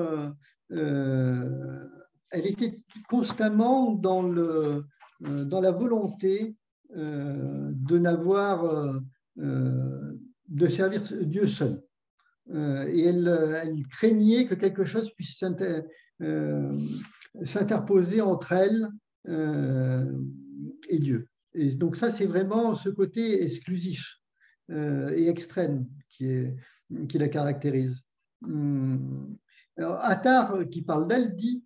elle était constamment dans, le, dans la volonté de n'avoir, de servir Dieu seul. Euh, et euh, elle, craignait que quelque chose puisse euh, s'interposer entre elle et Dieu. Et donc ça, c'est vraiment ce côté exclusif et extrême qui, est, qui la caractérise. Hum. Attar, qui parle d'elle, dit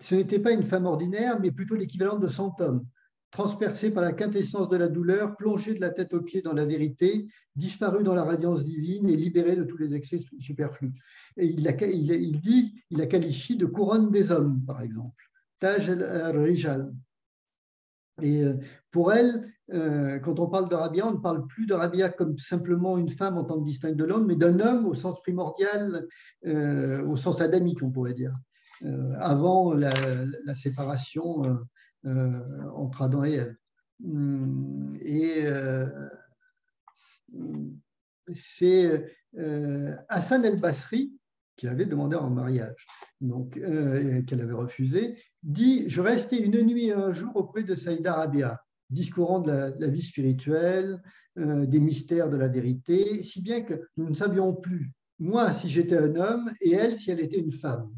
ce n'était pas une femme ordinaire, mais plutôt l'équivalent de cent hommes transpercé par la quintessence de la douleur, plongé de la tête aux pieds dans la vérité, disparu dans la radiance divine et libéré de tous les excès superflus. Il, il, dit, il la qualifie de couronne des hommes, par exemple. Taj al-Rijal. Et euh, pour elle, euh, quand on parle de Rabia, on ne parle plus de Rabia comme simplement une femme en tant que distincte de l'homme, mais d'un homme au sens primordial, euh, au sens adamique, on pourrait dire, avant la, séparation euh, entre Adam et Ève. Hum, et euh, c'est euh, Hassan el-Basri, qui avait demandé en mariage, donc qu'elle avait refusé, dit Je restais une nuit et un jour auprès de Saïda Rabia, discourant de la, vie spirituelle, des mystères de la vérité, si bien que nous ne savions plus, moi si j'étais un homme et elle si elle était une femme.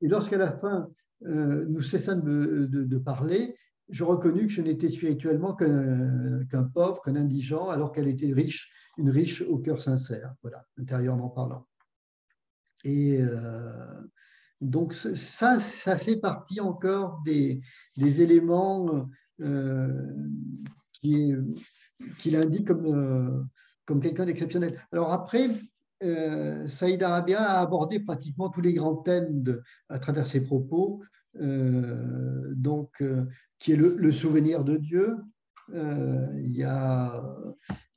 Et lorsqu'à la fin euh, nous cessâmes de, parler, je reconnus que je n'étais spirituellement qu'un pauvre, qu'un indigent, alors qu'elle était riche, une riche au cœur sincère, voilà, intérieurement parlant. Et euh, donc ça, ça fait partie encore des, éléments euh, qui, qui l'indiquent comme, comme quelqu'un d'exceptionnel. Alors après, euh, Saïd Arabia a abordé pratiquement tous les grands thèmes à travers ses propos, euh, donc, euh, qui est le, souvenir de Dieu. il y a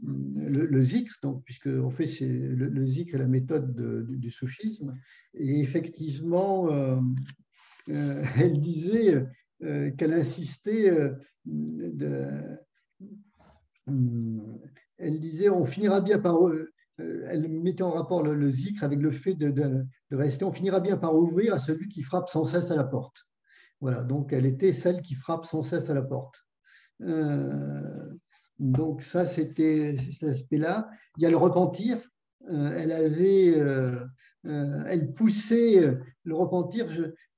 le, le zikr, donc, puisque en fait, c'est le, le, zikr est la méthode du, soufisme. Et effectivement, elle disait qu'elle insistait elle disait on finira bien par elle mettait en rapport le, zikr avec le fait de, rester, on finira bien par ouvrir à celui qui frappe sans cesse à la porte. Voilà, donc elle était celle qui frappe sans cesse à la porte. Euh, donc ça, c'était cet aspect-là. Il y a le repentir. Euh, elle avait, elle poussait le repentir.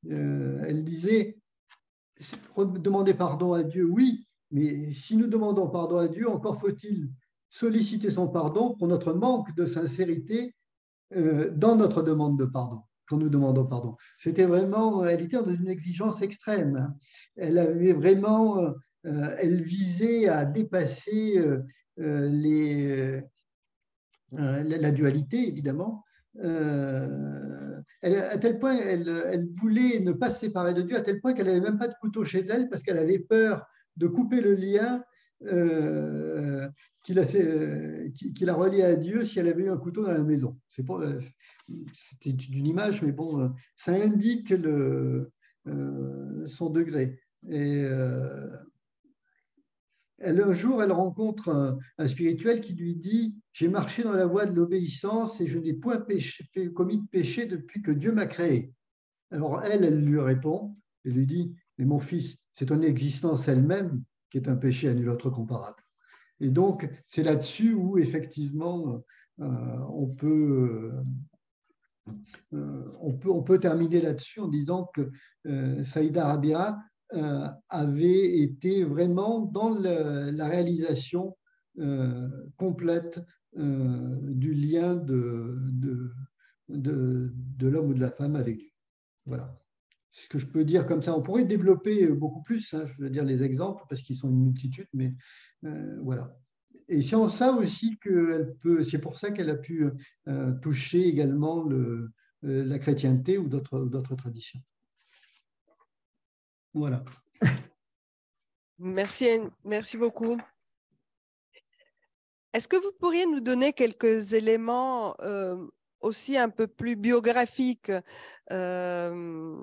elle disait, demander pardon à Dieu, oui, mais si nous demandons pardon à Dieu, encore faut-il solliciter son pardon pour notre manque de sincérité euh, dans notre demande de pardon, quand nous demandons pardon. C'était vraiment, elle était dans une exigence extrême. Elle avait vraiment, euh, elle visait à dépasser euh, les, la, dualité, évidemment. à tel point, elle, elle, voulait ne pas se séparer de Dieu, à tel point qu'elle n'avait même pas de couteau chez elle parce qu'elle avait peur de couper le lien euh, qu'il a, qu'il a relié à Dieu si elle avait eu un couteau dans la maison. C'est c'était une image, mais bon, ça indique son degré. Et elle, un jour, elle rencontre un, spirituel qui lui dit J'ai marché dans la voie de l'obéissance et je n'ai point commis de péché depuis que Dieu m'a créé. Alors elle, elle lui répond et lui dit Mais mon fils, c'est ton existence elle-même qui est un péché à nul autre comparable. Et donc, c'est là-dessus où, effectivement, euh, on, peut, euh, on, peut, on peut terminer là-dessus en disant que euh, Saïda euh, avait été vraiment dans la réalisation euh, complète euh, du lien de, de, de, l'homme ou de la femme avec Dieu. Voilà. Ce que je peux dire comme ça, on pourrait développer beaucoup plus, hein, je veux dire les exemples, parce qu'ils sont une multitude, mais voilà. Et c'est en ça aussi que peut, c'est pour ça qu'elle a pu toucher également le, la chrétienté ou d'autres traditions. Voilà. Merci, merci beaucoup. Est-ce que vous pourriez nous donner quelques éléments euh, aussi un peu plus biographiques euh,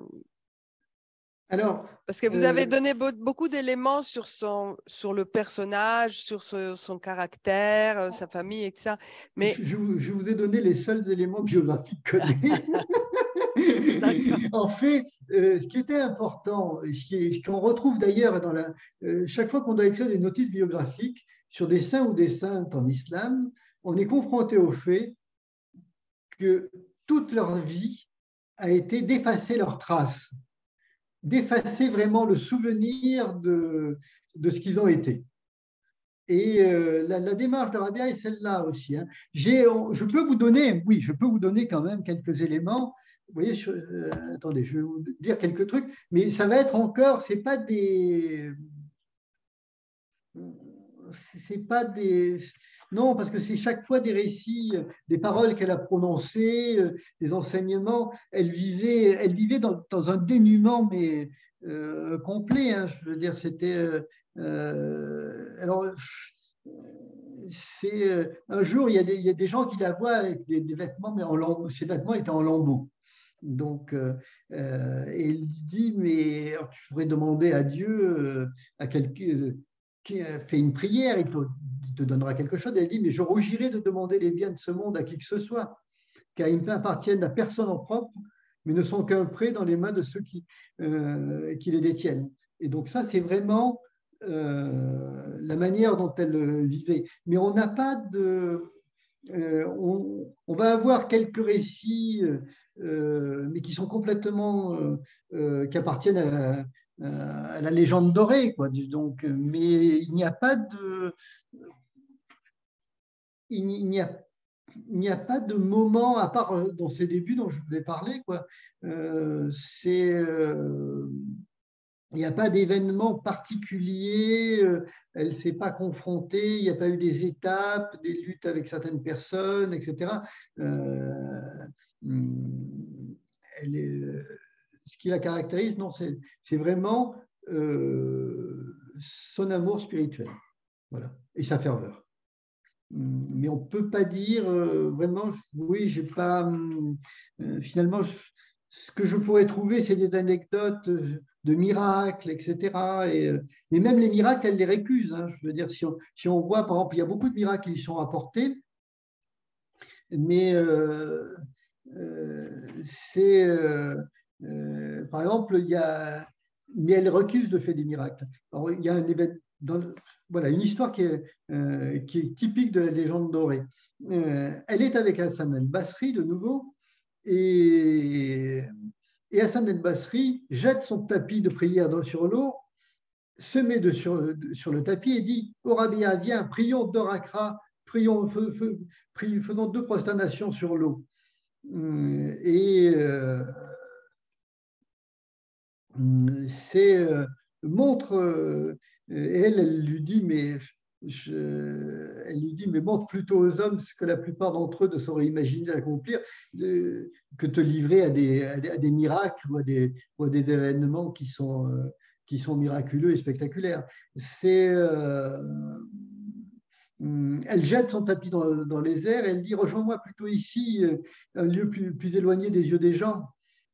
Alors, parce que vous avez euh, donné beaucoup d'éléments sur son, sur le personnage, sur son caractère, sa famille, etc. Mais je, je, vous ai donné les seuls éléments biographiques que en fait, euh, ce qui était important, ce qu'on retrouve d'ailleurs dans la, euh, chaque fois qu'on doit écrire des notices biographiques sur des saints ou des saintes en islam, on est confronté au fait que toute leur vie a été d'effacer leurs traces, d'effacer vraiment le souvenir de, de ce qu'ils ont été. Et euh, la, démarche d'Arabia est celle-là aussi. Hein. Je peux vous donner, oui, je peux vous donner quand même quelques éléments voyez, euh, attendez, je vais vous dire quelques trucs, mais ça va être encore, c'est pas des, c'est pas des, non, parce que c'est chaque fois des récits, des paroles qu'elle a prononcées, euh, des enseignements. Elle vivait, elle vivait dans, un dénuement, mais euh, complet. Hein, je veux dire, c'était. alors, c'est un jour, il y, a des, il y, a des, gens qui la voient avec des, vêtements, mais en, ces vêtements étaient en lambeaux. Donc, euh, euh, et il dit, mais tu pourrais demander à Dieu, euh, à quelqu'un fait une prière, il te, donnera quelque chose. Elle dit, mais je rougirais de demander les biens de ce monde à qui que ce soit, car ils n'appartiennent à personne en propre, mais ne sont qu'un prêt dans les mains de ceux qui, qui les détiennent. Et donc ça, c'est vraiment la manière dont elle vivait. Mais on n'a pas de... on, on, va avoir quelques récits euh, mais qui sont complètement, euh, euh, qui appartiennent à, la légende dorée. Quoi. Donc, mais il n'y a pas de, il n'y a a pas de moment, à part dans ces débuts dont je vous ai parlé, quoi. c'est, il n'y a pas d'événement particulier, elle ne s'est pas confrontée, il n'y a pas eu des étapes, des luttes avec certaines personnes, etc. Hum, elle est, euh, ce qui la caractérise, non, c'est vraiment euh, son amour spirituel, voilà, et sa ferveur. Hum, mais on ne peut pas dire euh, vraiment, oui, j'ai pas. Hum, finalement, ce que je pourrais trouver, c'est des anecdotes de miracles, etc. Et, même les miracles, elle les récuse. Hein. je veux dire, si on, voit, par exemple, il y a beaucoup de miracles qui sont apportés, mais euh, c'est, euh, euh, par exemple, il y a, mais elle recuse le fait des miracles. Il y a un événement, voilà, une histoire qui est, qui est, typique de la légende dorée. elle est avec Hassan el-Basri de nouveau, et, et Hassan el-Basri jette son tapis de prière sur l'eau, se met de, sur, sur, le tapis et dit Ô Rabia, viens, prions deux rakra, prions, faisons deux prosternations sur l'eau. Euh, et euh, c'est euh, montre, elle, elle lui dit, mais elle lui dit, mais montre plutôt aux hommes ce que la plupart d'entre eux ne sauraient imaginer d'accomplir, que te livrer à des, à des, miracles ou à des, événements qui sont qui sont miraculeux et spectaculaires. C'est, hum, elle jette son tapis dans, les airs et elle dit Rejoins-moi plutôt ici, un lieu plus, plus, éloigné des yeux des gens.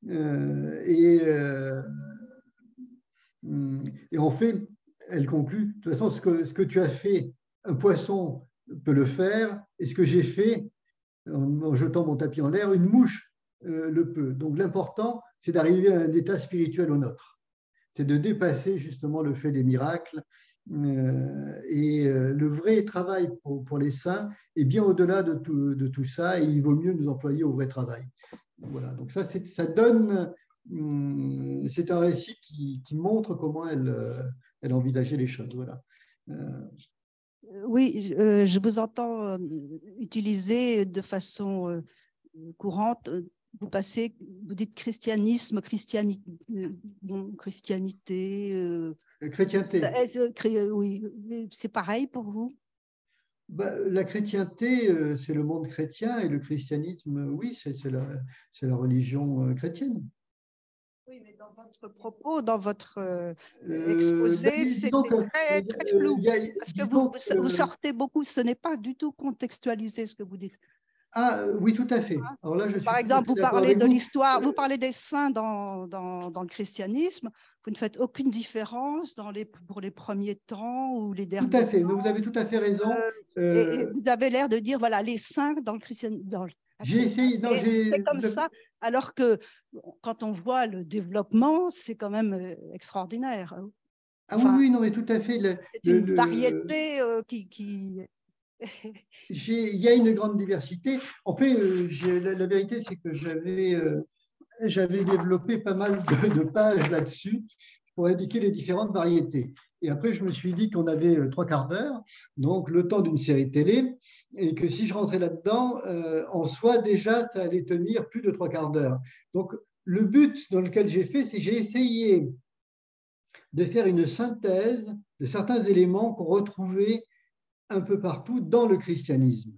et, hum, et en fait, elle conclut De toute façon, ce que, ce que tu as fait, un poisson peut le faire, et ce que j'ai fait, en, jetant mon tapis en l'air, une mouche euh, le peut. Donc l'important, c'est d'arriver à un état spirituel au nôtre. C'est de dépasser justement le fait des miracles. Euh, et euh, le vrai travail pour, pour, les saints est bien au-delà de tout, de tout, ça, et il vaut mieux nous employer au vrai travail. Voilà, donc ça, ça donne, c'est un récit qui, qui, montre comment elle, elle envisageait les choses. Voilà. Oui, euh, je vous entends euh, utiliser de façon euh, courante. Vous passez, vous dites christianisme, christianité, bon, christianité. Chrétienté. Oui, c'est pareil pour vous? Bah, la chrétienté, c'est le monde chrétien et le christianisme, oui, c'est la, la, religion chrétienne. Oui, mais dans votre propos, dans votre euh, euh, exposé, ben, c'est très, très euh, flou. parce que vous, vous, sortez beaucoup, ce n'est pas du tout contextualisé ce que vous dites. Ah oui, tout à fait. Alors là, je Par exemple, vous parlez de l'histoire, vous parlez des saints dans, dans, dans, le christianisme. Vous ne faites aucune différence dans les, pour les premiers temps ou les derniers. Tout à fait. Vous avez tout à fait raison. et, vous avez l'air de dire voilà les saints dans le christianisme. J'ai essayé. C'est comme ça. Alors que quand on voit le développement, c'est quand même euh, extraordinaire. Hein. ah oui, oui, non, mais tout à fait. C'est une variété euh, qui. qui... il y a une grande diversité. En fait, euh, la, vérité, c'est que j'avais j'avais développé pas mal de, pages là-dessus pour indiquer les différentes variétés. Et après, je me suis dit qu'on avait trois quarts d'heure, donc le temps d'une série télé et que si je rentrais là-dedans, euh, en soi, déjà, ça allait tenir plus de trois quarts d'heure. Donc, le but dans lequel j'ai fait, c'est j'ai essayé de faire une synthèse de certains éléments qu'on retrouvait un peu partout dans le christianisme.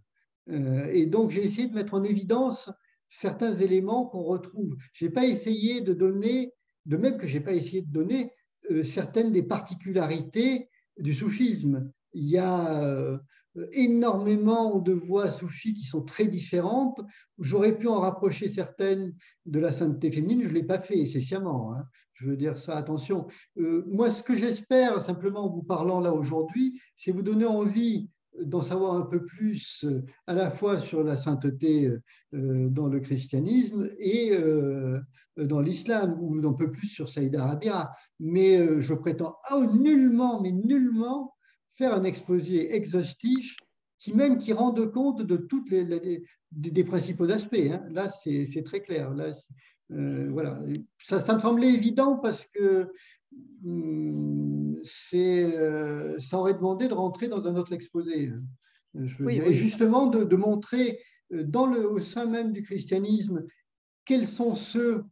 Euh, et donc, j'ai essayé de mettre en évidence certains éléments qu'on retrouve. Je n'ai pas essayé de donner, de même que je n'ai pas essayé de donner euh, certaines des particularités du soufisme. Il y a énormément de voix soufis qui sont très différentes. J'aurais pu en rapprocher certaines de la sainteté féminine, je ne l'ai pas fait, c'est sciemment. Hein. Je veux dire ça, attention. Euh, moi, ce que j'espère, simplement en vous parlant là aujourd'hui, c'est vous donner envie d'en savoir un peu plus euh, à la fois sur la sainteté euh, dans le christianisme et dans l'islam, ou un peu plus sur Saïd Arabia. Mais je prétends oh, nullement, mais nullement faire un exposé exhaustif qui même qui rende compte de toutes les, des, principaux aspects. Hein. Là, c'est très clair. Là, euh, voilà, ça, me semblait évident parce que c'est euh, ça aurait demandé de rentrer dans un autre exposé. Hein. Et justement de, de, montrer euh, dans le, au sein même du christianisme quels sont ceux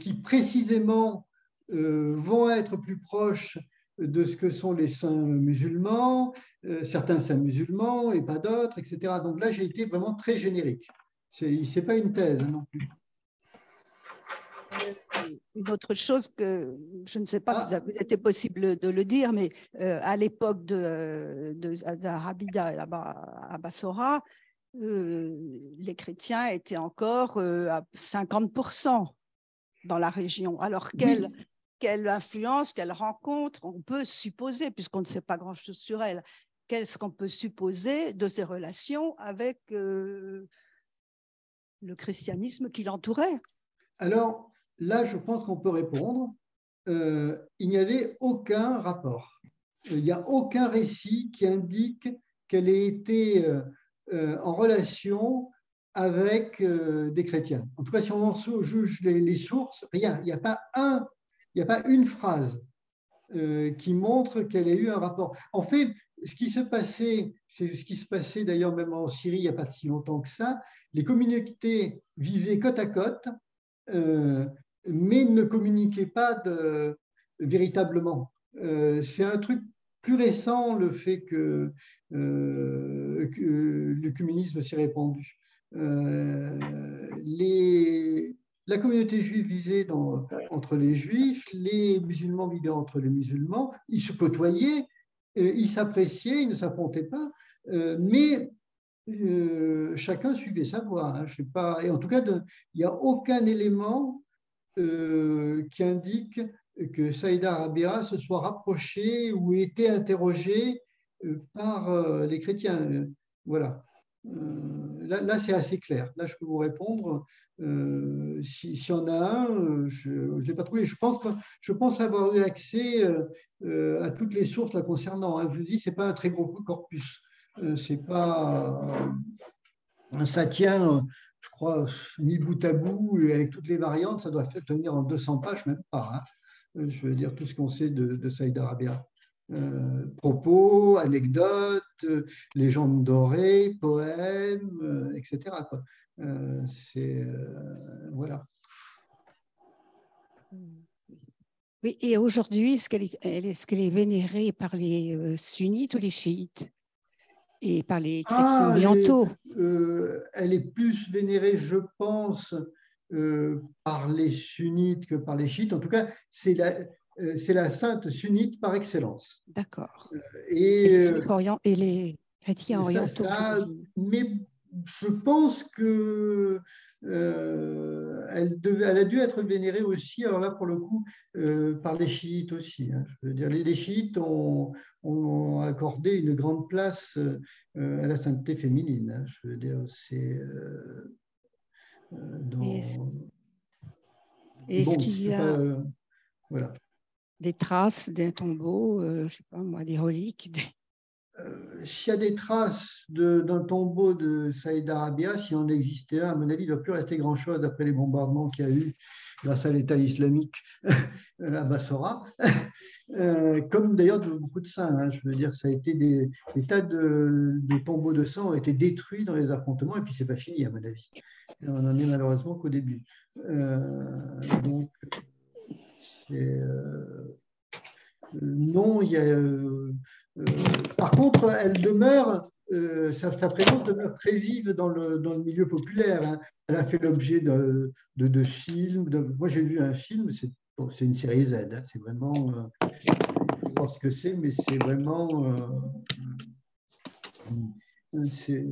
qui précisément vont être plus proches de ce que sont les saints musulmans, euh, certains saints musulmans et pas d'autres, etc. Donc là, j'ai été vraiment très générique. Ce n'est pas une thèse non plus. Euh, une autre chose que je ne sais pas si ça vous était possible de le dire, mais euh, à l'époque de, de, de à Bassora, les chrétiens étaient encore à 50% dans la région. Alors, quelle, quelle influence, quelle rencontre on peut supposer, puisqu'on ne sait pas grand-chose sur elle, qu'est-ce qu'on peut supposer de ses relations avec euh, le christianisme qui l'entourait? Alors là, je pense qu'on peut répondre. Euh, il n'y avait aucun rapport. Il n'y a aucun récit qui indique qu'elle ait été euh, en relation avec des chrétiens. En tout cas, si on en juge les, sources, rien. Il n'y a pas un il n'y a pas une phrase euh, qui montre qu'elle ait eu un rapport. En fait, ce qui se passait, c'est ce qui se passait d'ailleurs même en Syrie il n'y a pas si longtemps que ça, les communautés vivaient côte à côte, euh, mais ne communiquaient pas véritablement. Euh, c'est un truc plus récent, le fait que, que le communisme s'est répandu. les, la communauté juive vivait entre les juifs, les musulmans vivaient entre les musulmans, ils se côtoyaient, ils s'appréciaient, ils ne s'affrontaient pas, mais chacun suivait sa voie. Hein, je sais pas, et en tout cas, il n'y a aucun élément qui indique que Saïda Rabia se soit rapproché ou été interrogé par les chrétiens. Voilà. Euh, là, c'est assez clair. Là, je peux vous répondre. Euh, S'il si y en a un, euh, je ne l'ai pas trouvé. Je pense, je pense avoir eu accès à toutes les sources la concernant. Hein. Je vous dis, ce n'est pas un très gros corpus. c'est pas. ça tient, je crois, mis bout à bout, avec toutes les variantes, ça doit tenir en 200 pages, même pas. Hein. Je veux dire tout ce qu'on sait de, Saïd Arabia. Euh, propos, anecdotes, légendes dorées, poèmes, euh, etc. Euh, c'est voilà. Oui, et aujourd'hui, est-ce qu'elle est, est, vénérée par les sunnites ou les chiites? Et par les chrétiens ah, orientaux Elle est plus vénérée, je pense, par les sunnites que par les chiites. En tout cas, c'est la, euh, c'est la sainte sunnite par excellence. D'accord. Euh, et, et, les chrétiens orientaux. mais je pense que euh, elle, devait, elle, a dû être vénérée aussi, alors là pour le coup, par les chiites aussi. Hein. Je veux dire, les, chiites ont, ont, accordé une grande place à la sainteté féminine. Hein. Je veux dire, c'est dans. Est-ce qu'il y a. voilà des traces d'un tombeau, euh, je sais pas moi, des reliques euh, S'il y a des traces d'un tombeau de Saïd Arabia, si on existait un, à mon avis, il ne doit plus rester grand-chose après les bombardements qu'il y a eu grâce à l'État islamique à Bassora, euh, comme d'ailleurs beaucoup de saints. Hein. je veux dire, ça a été des, tas de, tombeaux de sang ont été détruits dans les affrontements, et puis c'est pas fini, à mon avis. on n'en est malheureusement qu'au début. donc, euh, non, il y a, euh, euh, par contre, elle demeure, sa, présence demeure très vive dans le, dans le milieu populaire. Hein. Elle a fait l'objet de, de, films. moi, j'ai vu un film, c'est une série Z. Hein. c'est vraiment, je sais pas ce que c'est, mais c'est vraiment, c'est,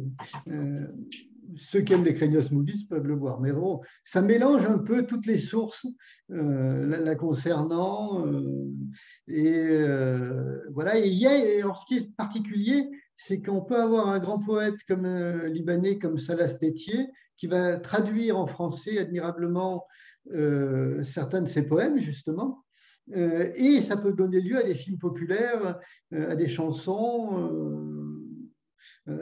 ceux qui aiment les Craignos Movies peuvent le voir. Mais bon, ça mélange un peu toutes les sources euh, la, concernant. Euh, et euh, voilà. Et y a, alors, ce qui est particulier, c'est qu'on peut avoir un grand poète comme libanais comme Salah Tétier qui va traduire en français admirablement certains de ses poèmes, justement. et ça peut donner lieu à des films populaires, à des chansons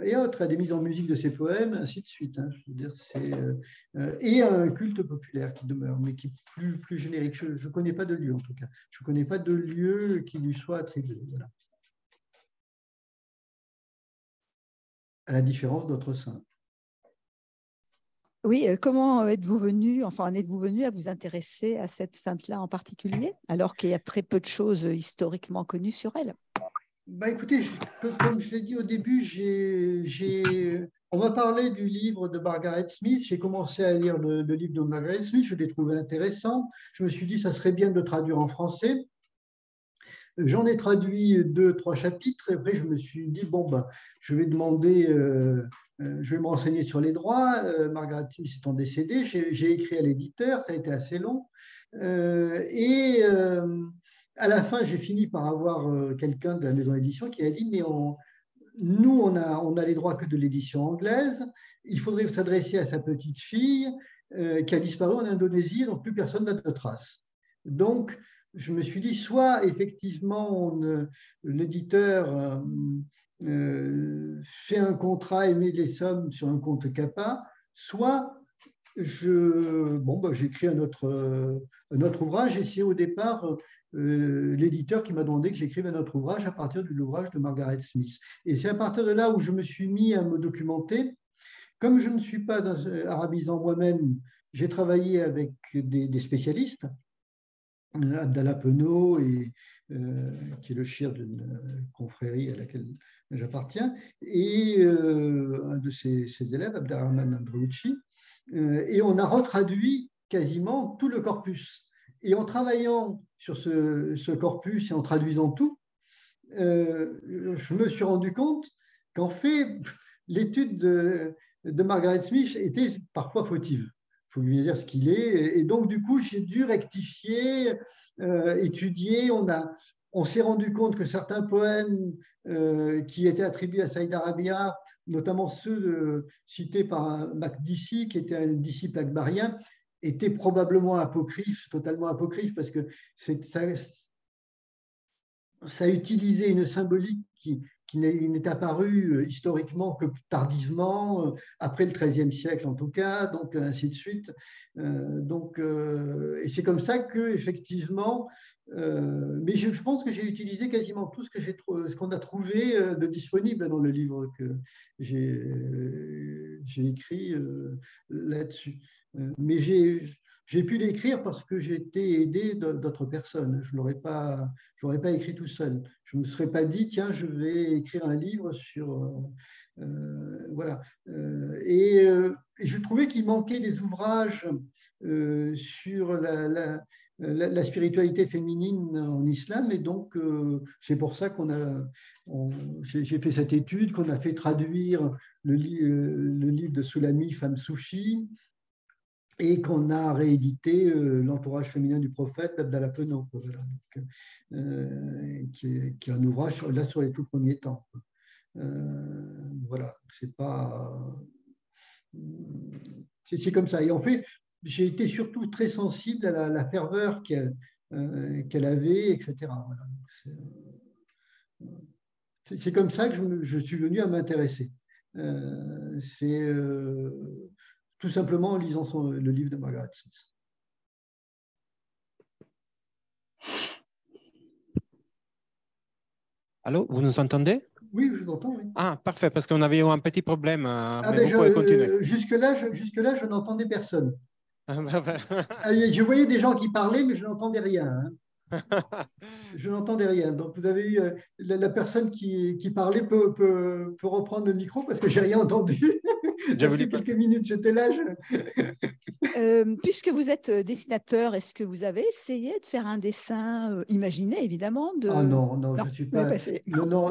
et autres, à des mises en musique de ses poèmes, ainsi de suite. Hein, je veux dire, c'est, euh, euh, et à un culte populaire qui demeure, mais qui est plus, plus générique. Je ne connais pas de lieu, en tout cas. Je ne connais pas de lieu qui lui soit attribué. À la différence d'autres saints. Oui, comment êtes-vous venu, enfin, êtes-vous venu à vous intéresser à cette sainte-là en particulier, alors qu'il y a très peu de choses historiquement connues sur elle? Bah, écoutez, comme je l'ai dit au début, on m'a parlé du livre de Margaret Smith. J'ai commencé à lire le, livre de Margaret Smith. Je l'ai trouvé intéressant. Je me suis dit, ça serait bien de traduire en français. J'en ai traduit deux, trois chapitres. Après, je me suis dit, bon, ben, je vais demander, euh, euh, je vais me renseigner sur les droits. Euh, Margaret Smith étant décédée, j'ai écrit à l'éditeur. Ça a été assez long. et à la fin, j'ai fini par avoir euh, quelqu'un de la maison d'édition qui a dit, mais nous, on a, les droits que de l'édition anglaise, il faudrait s'adresser à sa petite fille euh, qui a disparu en Indonésie, donc plus personne n'a de traces. Donc, je me suis dit, soit effectivement, l'éditeur euh, fait un contrat et met les sommes sur un compte CAPA, soit je, bon, bah, j'écris un autre, un autre ouvrage. Et c'est au départ euh, l'éditeur qui m'a demandé que j'écrive un autre ouvrage à partir de l'ouvrage de Margaret Smith. Et c'est à partir de là où je me suis mis à me documenter. Comme je ne suis pas arabisant moi-même, j'ai travaillé avec des, spécialistes, Abdallah Penaud, euh, qui est le chef d'une confrérie à laquelle j'appartiens, et euh, un de ses, élèves, Abdelrahman Androuchi. et on a retraduit quasiment tout le corpus. Et en travaillant sur ce, corpus et en traduisant tout, euh, je me suis rendu compte qu'en fait, l'étude de, Margaret Smith était parfois fautive. Il faut lui dire ce qu'il est. Et donc, du coup, j'ai dû rectifier, euh, étudier. On, on s'est rendu compte que certains poèmes euh, qui étaient attribués à Saïd Arabia, notamment ceux cités par Macdissi, qui était un disciple akbarien, étaient probablement apocryphes, totalement apocryphes, parce que ça, ça utilisait une symbolique qui, n'est apparu euh, historiquement que tardivement, euh, après le XIIIe siècle en tout cas, donc ainsi de suite. Euh, donc, et c'est comme ça que effectivement, mais je, pense que j'ai utilisé quasiment tout ce que ce qu'on a trouvé de disponible dans le livre que j'ai écrit là-dessus. Mais j'ai j'ai pu l'écrire parce que j'ai été aidé d'autres personnes. Je ne l'aurais pas, pas écrit tout seul. Je ne me serais pas dit, tiens, je vais écrire un livre sur... Euh, euh, voilà. Euh, et, je trouvais qu'il manquait des ouvrages sur la, spiritualité féminine en islam. Et donc, c'est pour ça qu'on a... J'ai fait cette étude, qu'on a fait traduire le, le livre de Soulami, Femme Soufi, et qu'on a réédité euh, L'entourage féminin du prophète d'Abdallah Penaud, euh, qui, est, un ouvrage là sur les tout premiers temps. Euh, voilà, c'est pas. C'est comme ça. Et en fait, j'ai été surtout très sensible à la, ferveur qu'elle avait, etc. c'est comme ça que je, je, suis venu à m'intéresser. c'est tout simplement en lisant le livre de Margaret Smith. Allô, vous nous entendez? Oui, je vous entends. Ah, parfait, parce qu'on avait eu un petit problème. Euh, ah, euh, Jusque-là, je, jusque je n'entendais personne. Ah, je voyais des gens qui parlaient, mais je n'entendais rien. Hein. je n'entendais rien. Donc, vous avez eu euh, la, personne qui, parlait peut, peut, reprendre le micro parce que j'ai rien entendu. J'ai quelques minutes, j'étais là. Euh, puisque vous êtes euh, dessinateur, est-ce que vous avez essayé de faire un dessin imaginé, évidemment de... Ah non, non, je ne suis pas. non, non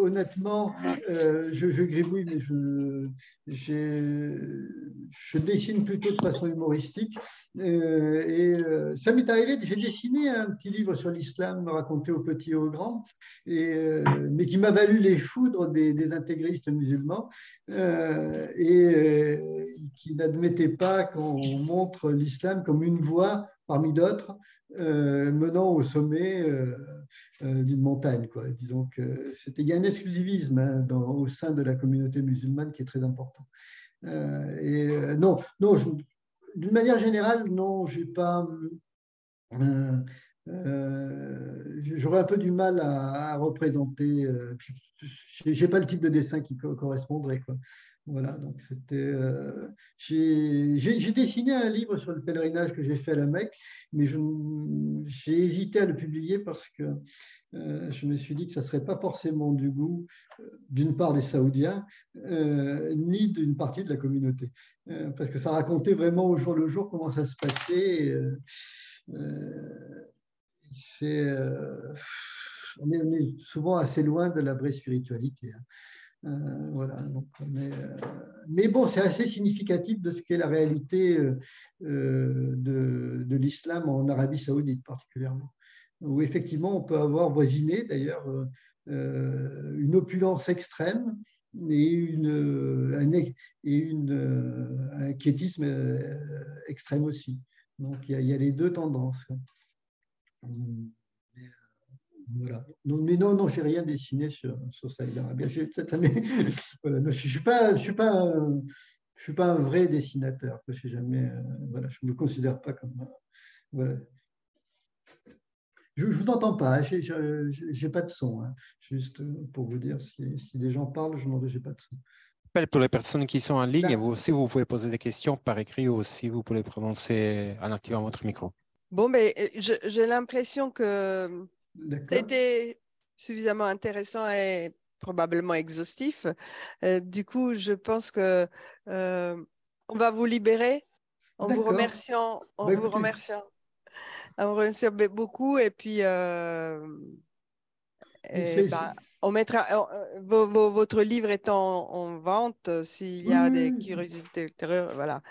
honnêtement, je, je, gribouille, mais je, je dessine plutôt de façon humoristique. et ça m'est arrivé, j'ai dessiné un petit livre sur l'islam raconté aux petits et aux grands, et, mais qui m'a valu les foudres des, des intégristes musulmans. et euh, qui n'admettait pas qu'on montre l'islam comme une voie parmi d'autres euh, menant au sommet euh, d'une montagne. Quoi. Disons que c'était, il y a un exclusivisme hein, au sein de la communauté musulmane qui est très important. et non, non d'une manière générale, non, j'ai pas. j'aurais un peu du mal à, représenter. j'ai pas le type de dessin qui correspondrait. Quoi. Voilà, donc c'était. Euh, j'ai dessiné un livre sur le pèlerinage que j'ai fait à la Mecque, mais j'ai hésité à le publier parce que euh, je me suis dit que ça ne serait pas forcément du goût, euh, d'une part des Saoudiens, ni d'une partie de la communauté. parce que ça racontait vraiment au jour le jour comment ça se passait. c'est. On est, souvent assez loin de la vraie spiritualité. Hein. Euh, voilà, euh, mais, bon, c'est assez significatif de ce qu'est la réalité euh, de, l'islam en Arabie saoudite particulièrement, où effectivement on peut avoir voisiné d'ailleurs une opulence extrême et, une, un, et une, un quiétisme extrême aussi. Donc il y, il y a les deux tendances. Voilà. mais non, non, j'ai rien dessiné sur, sur Saïd Arabia. Je ne suis pas, je suis pas, je suis pas un vrai dessinateur. Je jamais, euh, voilà, je me considère pas comme. Voilà. Je ne vous entends pas, hein. je n'ai pas de son. Hein. Juste pour vous dire, si, si des gens parlent, je n'ai pas de son. Pour les personnes qui sont en ligne, vous aussi, vous pouvez poser des questions par écrit ou aussi vous pouvez prononcer en activant votre micro. Bon, mais euh, j'ai l'impression que c'était suffisamment intéressant et probablement exhaustif. Euh, du coup, je pense que euh, on va vous libérer En vous remerciant, en bah, vous remerciant, en vous remerciant beaucoup. Et puis, euh, bah, on mettra euh, votre livre est en, vente euh, s'il y a des curiosités ultérieures. Voilà.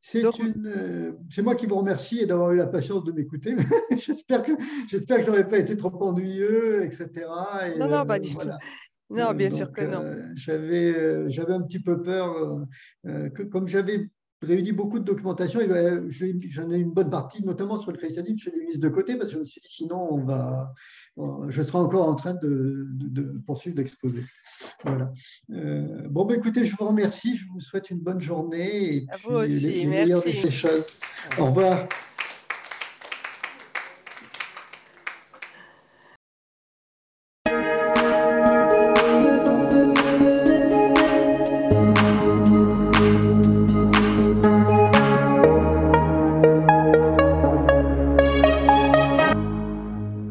C'est moi qui vous remercie d'avoir eu la patience de m'écouter. j'espère que j'espère que je n'aurais pas été trop ennuyeux, etc. non, non, pas du tout. Non, bien sûr que non. j'avais, j'avais un petit peu peur que, comme j'avais réuni beaucoup de documentation. J'en ai une bonne partie, notamment sur le christianisme, je l'ai mise de côté parce que je me suis dit sinon on va, je serai encore en train de, poursuivre l'exposé. Voilà. Euh, bon, ben, écoutez, je vous remercie, je vous souhaite une bonne journée et puis vous aussi, les, les meilleures Au revoir.